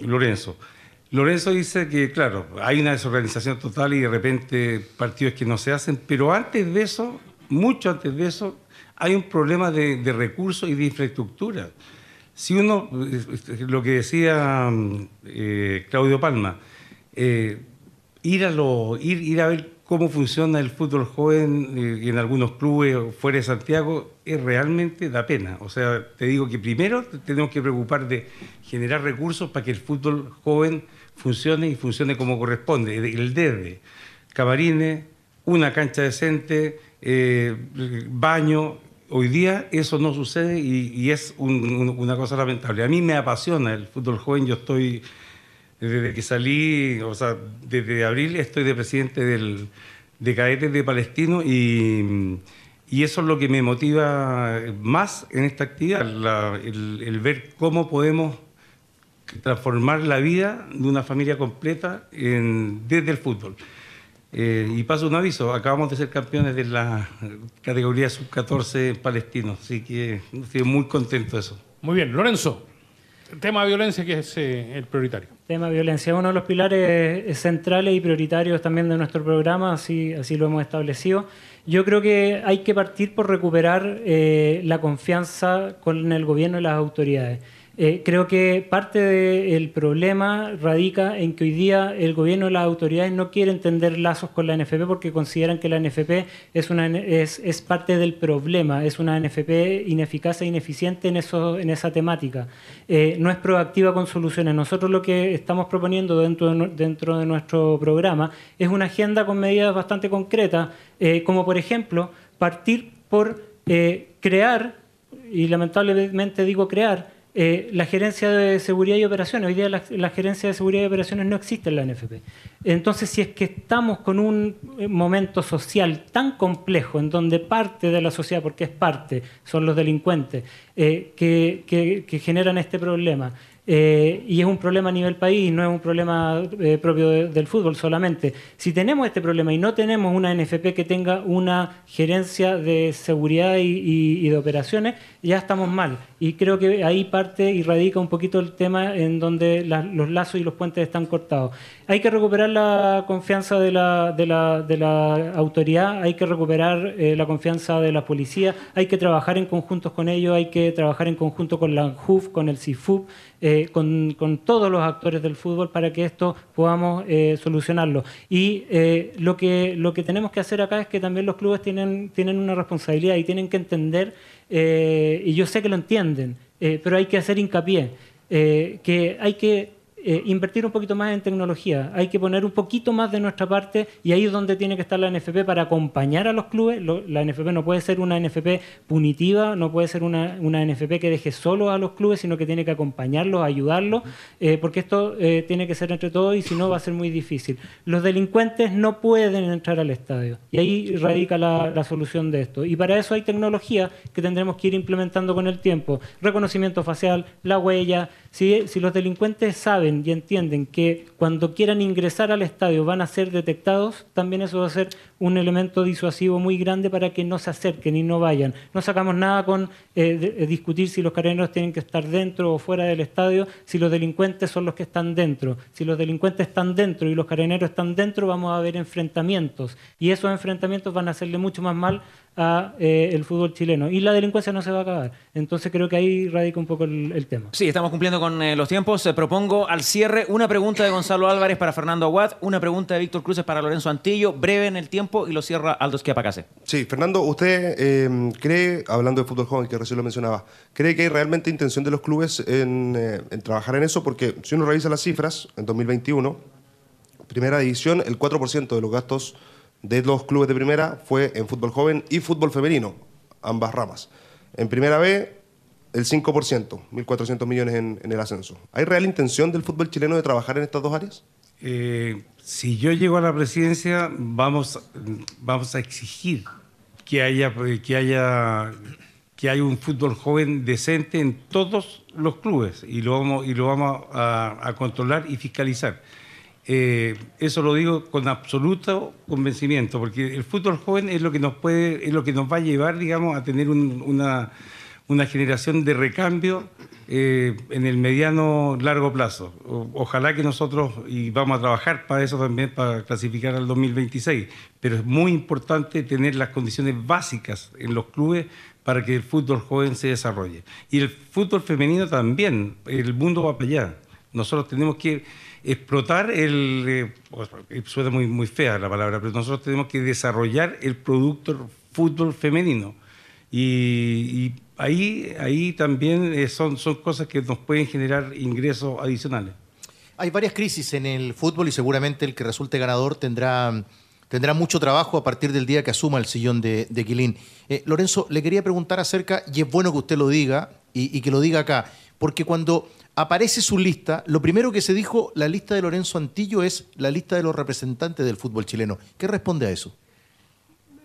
Lorenzo. Lorenzo dice que, claro, hay una desorganización total y de repente partidos que no se hacen, pero antes de eso, mucho antes de eso, hay un problema de, recursos y de infraestructura. Si uno, eh, lo que decía eh, Claudio Palma, ir, a lo, ir, ir a ver cómo funciona el fútbol joven eh, en algunos clubes fuera de Santiago es realmente da pena. O sea, te digo que primero tenemos que preocupar de generar recursos para que el fútbol joven funcione y funcione como corresponde. El desde camarines, una cancha decente, eh, baño. Hoy día eso no sucede y, es un- una cosa lamentable. A mí me apasiona el fútbol joven. Yo estoy desde que salí, o sea, desde abril estoy de presidente del, de cadetes de Palestino y, eso es lo que me motiva más en esta actividad, el, ver cómo podemos transformar la vida de una familia completa desde el fútbol. Eh, y paso un aviso, acabamos de ser campeones de la categoría sub-14 palestino, así que estoy muy contento de eso. Muy bien, Lorenzo. Tema de violencia que es eh, el prioritario. Tema de violencia, uno de los pilares eh, centrales y prioritarios también de nuestro programa, así, así lo hemos establecido. Yo creo que hay que partir por recuperar eh, la confianza con el gobierno y las autoridades. Eh, creo que parte del problema radica en que hoy día el gobierno y las autoridades no quieren tender lazos con la NFP porque consideran que la NFP es, una, es, es parte del problema, es una NFP ineficaz e ineficiente en, esa temática. Eh, no es proactiva con soluciones. Nosotros lo que estamos proponiendo dentro de, nuestro programa es una agenda con medidas bastante concretas, eh, como por ejemplo partir por crear, y lamentablemente digo crear, eh, la gerencia de seguridad y operaciones. Hoy día la, gerencia de seguridad y operaciones no existe en la NFP. Entonces, si es que estamos con un eh, momento social tan complejo, en donde parte de la sociedad, porque es parte, son los delincuentes, eh, que, generan este problema, eh, y es un problema a nivel país, no es un problema propio de, del fútbol solamente. Si tenemos este problema y no tenemos una NFP que tenga una gerencia de seguridad y de operaciones, ya estamos mal. Y creo que ahí parte y radica un poquito el tema en donde la, los lazos y los puentes están cortados. Hay que recuperar la confianza de la, de la, de la autoridad, hay que recuperar eh, la confianza de la policía, hay que trabajar en conjuntos con ellos, hay que trabajar en conjunto con la JUF, con el CIFUP, eh, con, todos los actores del fútbol para que esto podamos eh, solucionarlo. Y lo, que, lo que tenemos que hacer acá es que también los clubes tienen una responsabilidad y tienen que entender, y yo sé que lo entienden, pero hay que hacer hincapié, que hay que eh, invertir un poquito más en tecnología, hay que poner un poquito más de nuestra parte y ahí es donde tiene que estar la NFP para acompañar a los clubes. Lo, la NFP no puede ser una NFP punitiva, no puede ser una, una, NFP que deje solo a los clubes, sino que tiene que acompañarlos, ayudarlos, eh, porque esto eh, tiene que ser entre todos y si no va a ser muy difícil. Los delincuentes no pueden entrar al estadio y ahí radica la, la solución de esto. Y para eso hay tecnología que tendremos que ir implementando con el tiempo. Reconocimiento facial, la huella. Si, los delincuentes saben y entienden que cuando quieran ingresar al estadio van a ser detectados, también eso va a ser un elemento disuasivo muy grande para que no se acerquen y no vayan. No sacamos nada con eh, de, discutir si los carabineros tienen que estar dentro o fuera del estadio, si los delincuentes son los que están dentro. Si los delincuentes están dentro y los carabineros están dentro, vamos a ver enfrentamientos. Y esos enfrentamientos van a hacerle mucho más mal a eh, el fútbol chileno. Y la delincuencia no se va a acabar. Entonces creo que ahí radica un poco el, el tema. Sí, estamos cumpliendo con eh, los tiempos. Eh, propongo al cierre una pregunta de Gonzalo Álvarez para Fernando Aguad, una pregunta de Víctor Cruces para Lorenzo Antillo, breve en el tiempo y lo cierra Aldo Esquiapacase. Sí, Fernando, ¿usted eh, cree, hablando de fútbol joven, que recién lo mencionaba, cree que hay realmente intención de los clubes en, eh, trabajar en eso? Porque si uno revisa las cifras, en 2021, primera división, el 4% de los gastos de los clubes de primera fue en fútbol joven y fútbol femenino, ambas ramas. En primera B, el 5%, 1.400 millones en, el ascenso. ¿Hay real intención del fútbol chileno de trabajar en estas dos áreas? Eh, si yo llego a la presidencia, vamos, vamos a exigir que haya, que, haya, que haya un fútbol joven decente en todos los clubes y lo vamos, y lo vamos a, a controlar y fiscalizar. Eh, eso lo digo con absoluto convencimiento, porque el fútbol joven es lo que nos puede, es lo que nos va a llevar, digamos, a tener un, una, una, generación de recambio eh, en el mediano largo plazo. O, ojalá que nosotros, y vamos a trabajar para eso también, para clasificar al 2026, pero es muy importante tener las condiciones básicas en los clubes para que el fútbol joven se desarrolle. Y el fútbol femenino también, el mundo va para allá. Nosotros tenemos que explotar el... Eh, suena muy, muy fea la palabra, pero nosotros tenemos que desarrollar el producto fútbol femenino. Y, y ahí, ahí también eh, son, son cosas que nos pueden generar ingresos adicionales. Hay varias crisis en el fútbol y seguramente el que resulte ganador tendrá, tendrá mucho trabajo a partir del día que asuma el sillón de, Quilín. Eh, Lorenzo, le quería preguntar acerca, y es bueno que usted lo diga y, y que lo diga acá, porque cuando aparece su lista, lo primero que se dijo, la lista de Lorenzo Antillo es la lista de los representantes del fútbol chileno. ¿Qué responde a eso?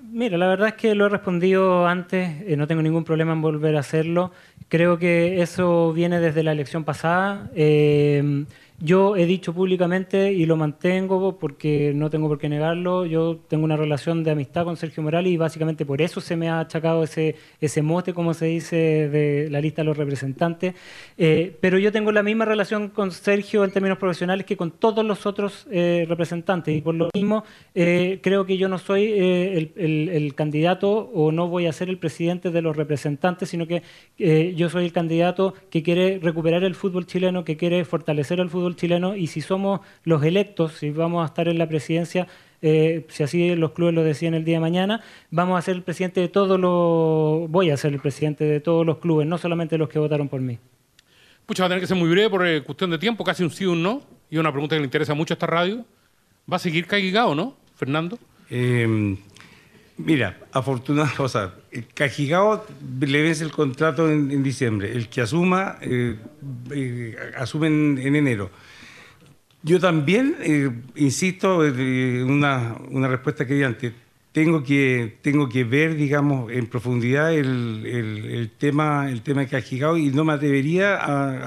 Mira, la verdad es que lo he respondido antes, eh, no tengo ningún problema en volver a hacerlo. Creo que eso viene desde la elección pasada. Eh, yo he dicho públicamente y lo mantengo porque no tengo por qué negarlo. Yo tengo una relación de amistad con Sergio Morales y básicamente por eso se me ha achacado ese, ese mote, como se dice, de la lista de los representantes. Eh, pero yo tengo la misma relación con Sergio en términos profesionales que con todos los otros eh, representantes y por lo mismo eh, creo que yo no soy eh, el, el, el, candidato o no voy a ser el presidente de los representantes, sino que eh, yo soy el candidato que quiere recuperar el fútbol chileno, que quiere fortalecer el fútbol chileno y si somos los electos, si vamos a estar en la presidencia, eh, si así los clubes lo decían el día de mañana, vamos a ser el presidente de todos los, voy a ser el presidente de todos los clubes, no solamente los que votaron por mí. Pucha, va a tener que ser muy breve por eh, cuestión de tiempo, casi un sí o un no, y una pregunta que le interesa mucho a esta radio. ¿Va a seguir Caigao, no, Fernando? Eh, Mira, afortunado, o sea, Cajigao le vence el contrato en, diciembre, el que asuma, eh, eh, asume en, en enero. Yo también, eh, insisto, eh, una, una respuesta que di antes, tengo que, tengo que ver, digamos, en profundidad el, el- tema, el tema de Cajigao y no me atrevería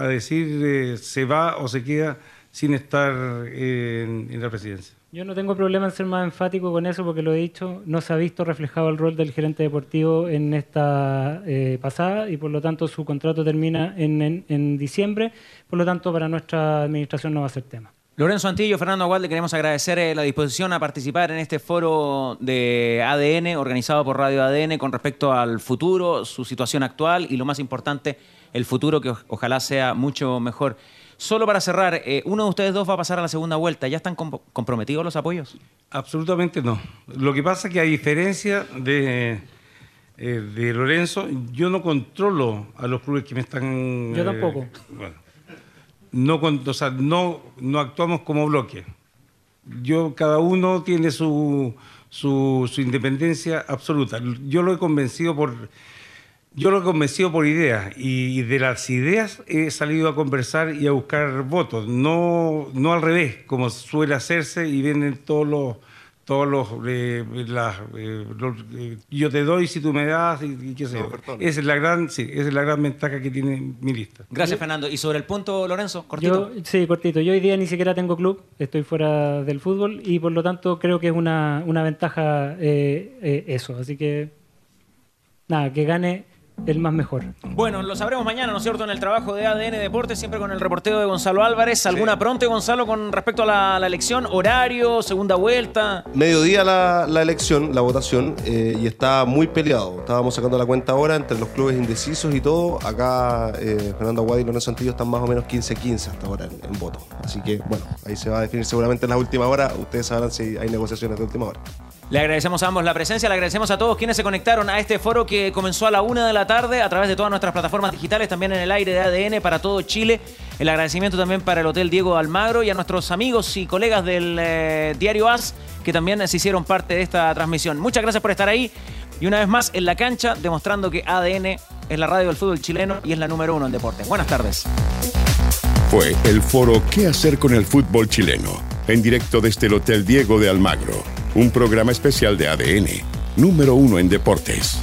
a, decir se va o se queda sin estar en la presidencia. Yo no tengo problema en ser más enfático con eso porque lo he dicho, no se ha visto reflejado el rol del gerente deportivo en esta eh, pasada y por lo tanto su contrato termina en, diciembre, por lo tanto para nuestra administración no va a ser tema. Lorenzo Antillo, Fernando Agual, le queremos agradecer eh, la disposición a participar en este foro de ADN organizado por Radio ADN con respecto al futuro, su situación actual y lo más importante, el futuro que ojalá sea mucho mejor. Solo para cerrar, eh, uno de ustedes dos va a pasar a la segunda vuelta. ¿Ya están com- comprometidos los apoyos? Absolutamente no. Lo que pasa es que a diferencia de, eh, de Lorenzo, yo no controlo a los clubes que me están... Yo eh, tampoco. bueno, no, con- o sea, no, no actuamos como bloque. Yo, cada uno tiene su, su, su independencia absoluta. Yo lo he convencido por... Yo lo he convencido por ideas y de las ideas he salido a conversar y a buscar votos, no, no al revés, como suele hacerse y vienen todos los, todos los, eh, las, eh, los, eh, yo te doy si tú me das y, y qué sé yo. Esa es la gran, sí, esa es la gran ventaja que tiene mi lista. Gracias, Fernando. Y sobre el punto, Lorenzo, cortito. Yo, sí, cortito. Yo hoy día ni siquiera tengo club, estoy fuera del fútbol y por lo tanto creo que es una, una ventaja eh, eh, eso. Así que, nada, que gane el más mejor. Bueno, lo sabremos mañana, ¿no es cierto? En el trabajo de ADN Deportes, siempre con el reporteo de Gonzalo Álvarez. ¿Alguna pronto, Gonzalo, con respecto a la, la elección? ¿Horario? ¿Segunda vuelta? Mediodía la, la elección, la votación, eh, y está muy peleado. Estábamos sacando la cuenta ahora entre los clubes indecisos y todo. Acá eh, Fernando Aguad y Lorenzo Antillo están más o menos 15-15 hasta ahora en, en voto. Así que, bueno, ahí se va a definir seguramente en la última hora. Ustedes sabrán si hay negociaciones de última hora. Le agradecemos a ambos la presencia, le agradecemos a todos quienes se conectaron a este foro que comenzó a la una de la tarde a través de todas nuestras plataformas digitales, también en el aire de ADN para todo Chile. El agradecimiento también para el Hotel Diego Almagro y a nuestros amigos y colegas del eh, Diario AS que también se hicieron parte de esta transmisión. Muchas gracias por estar ahí y una vez más en la cancha demostrando que ADN es la radio del fútbol chileno y es la número uno en deportes. Buenas tardes. Fue el foro ¿Qué hacer con el fútbol chileno? En directo desde el Hotel Diego de Almagro, un programa especial de ADN, número uno en deportes.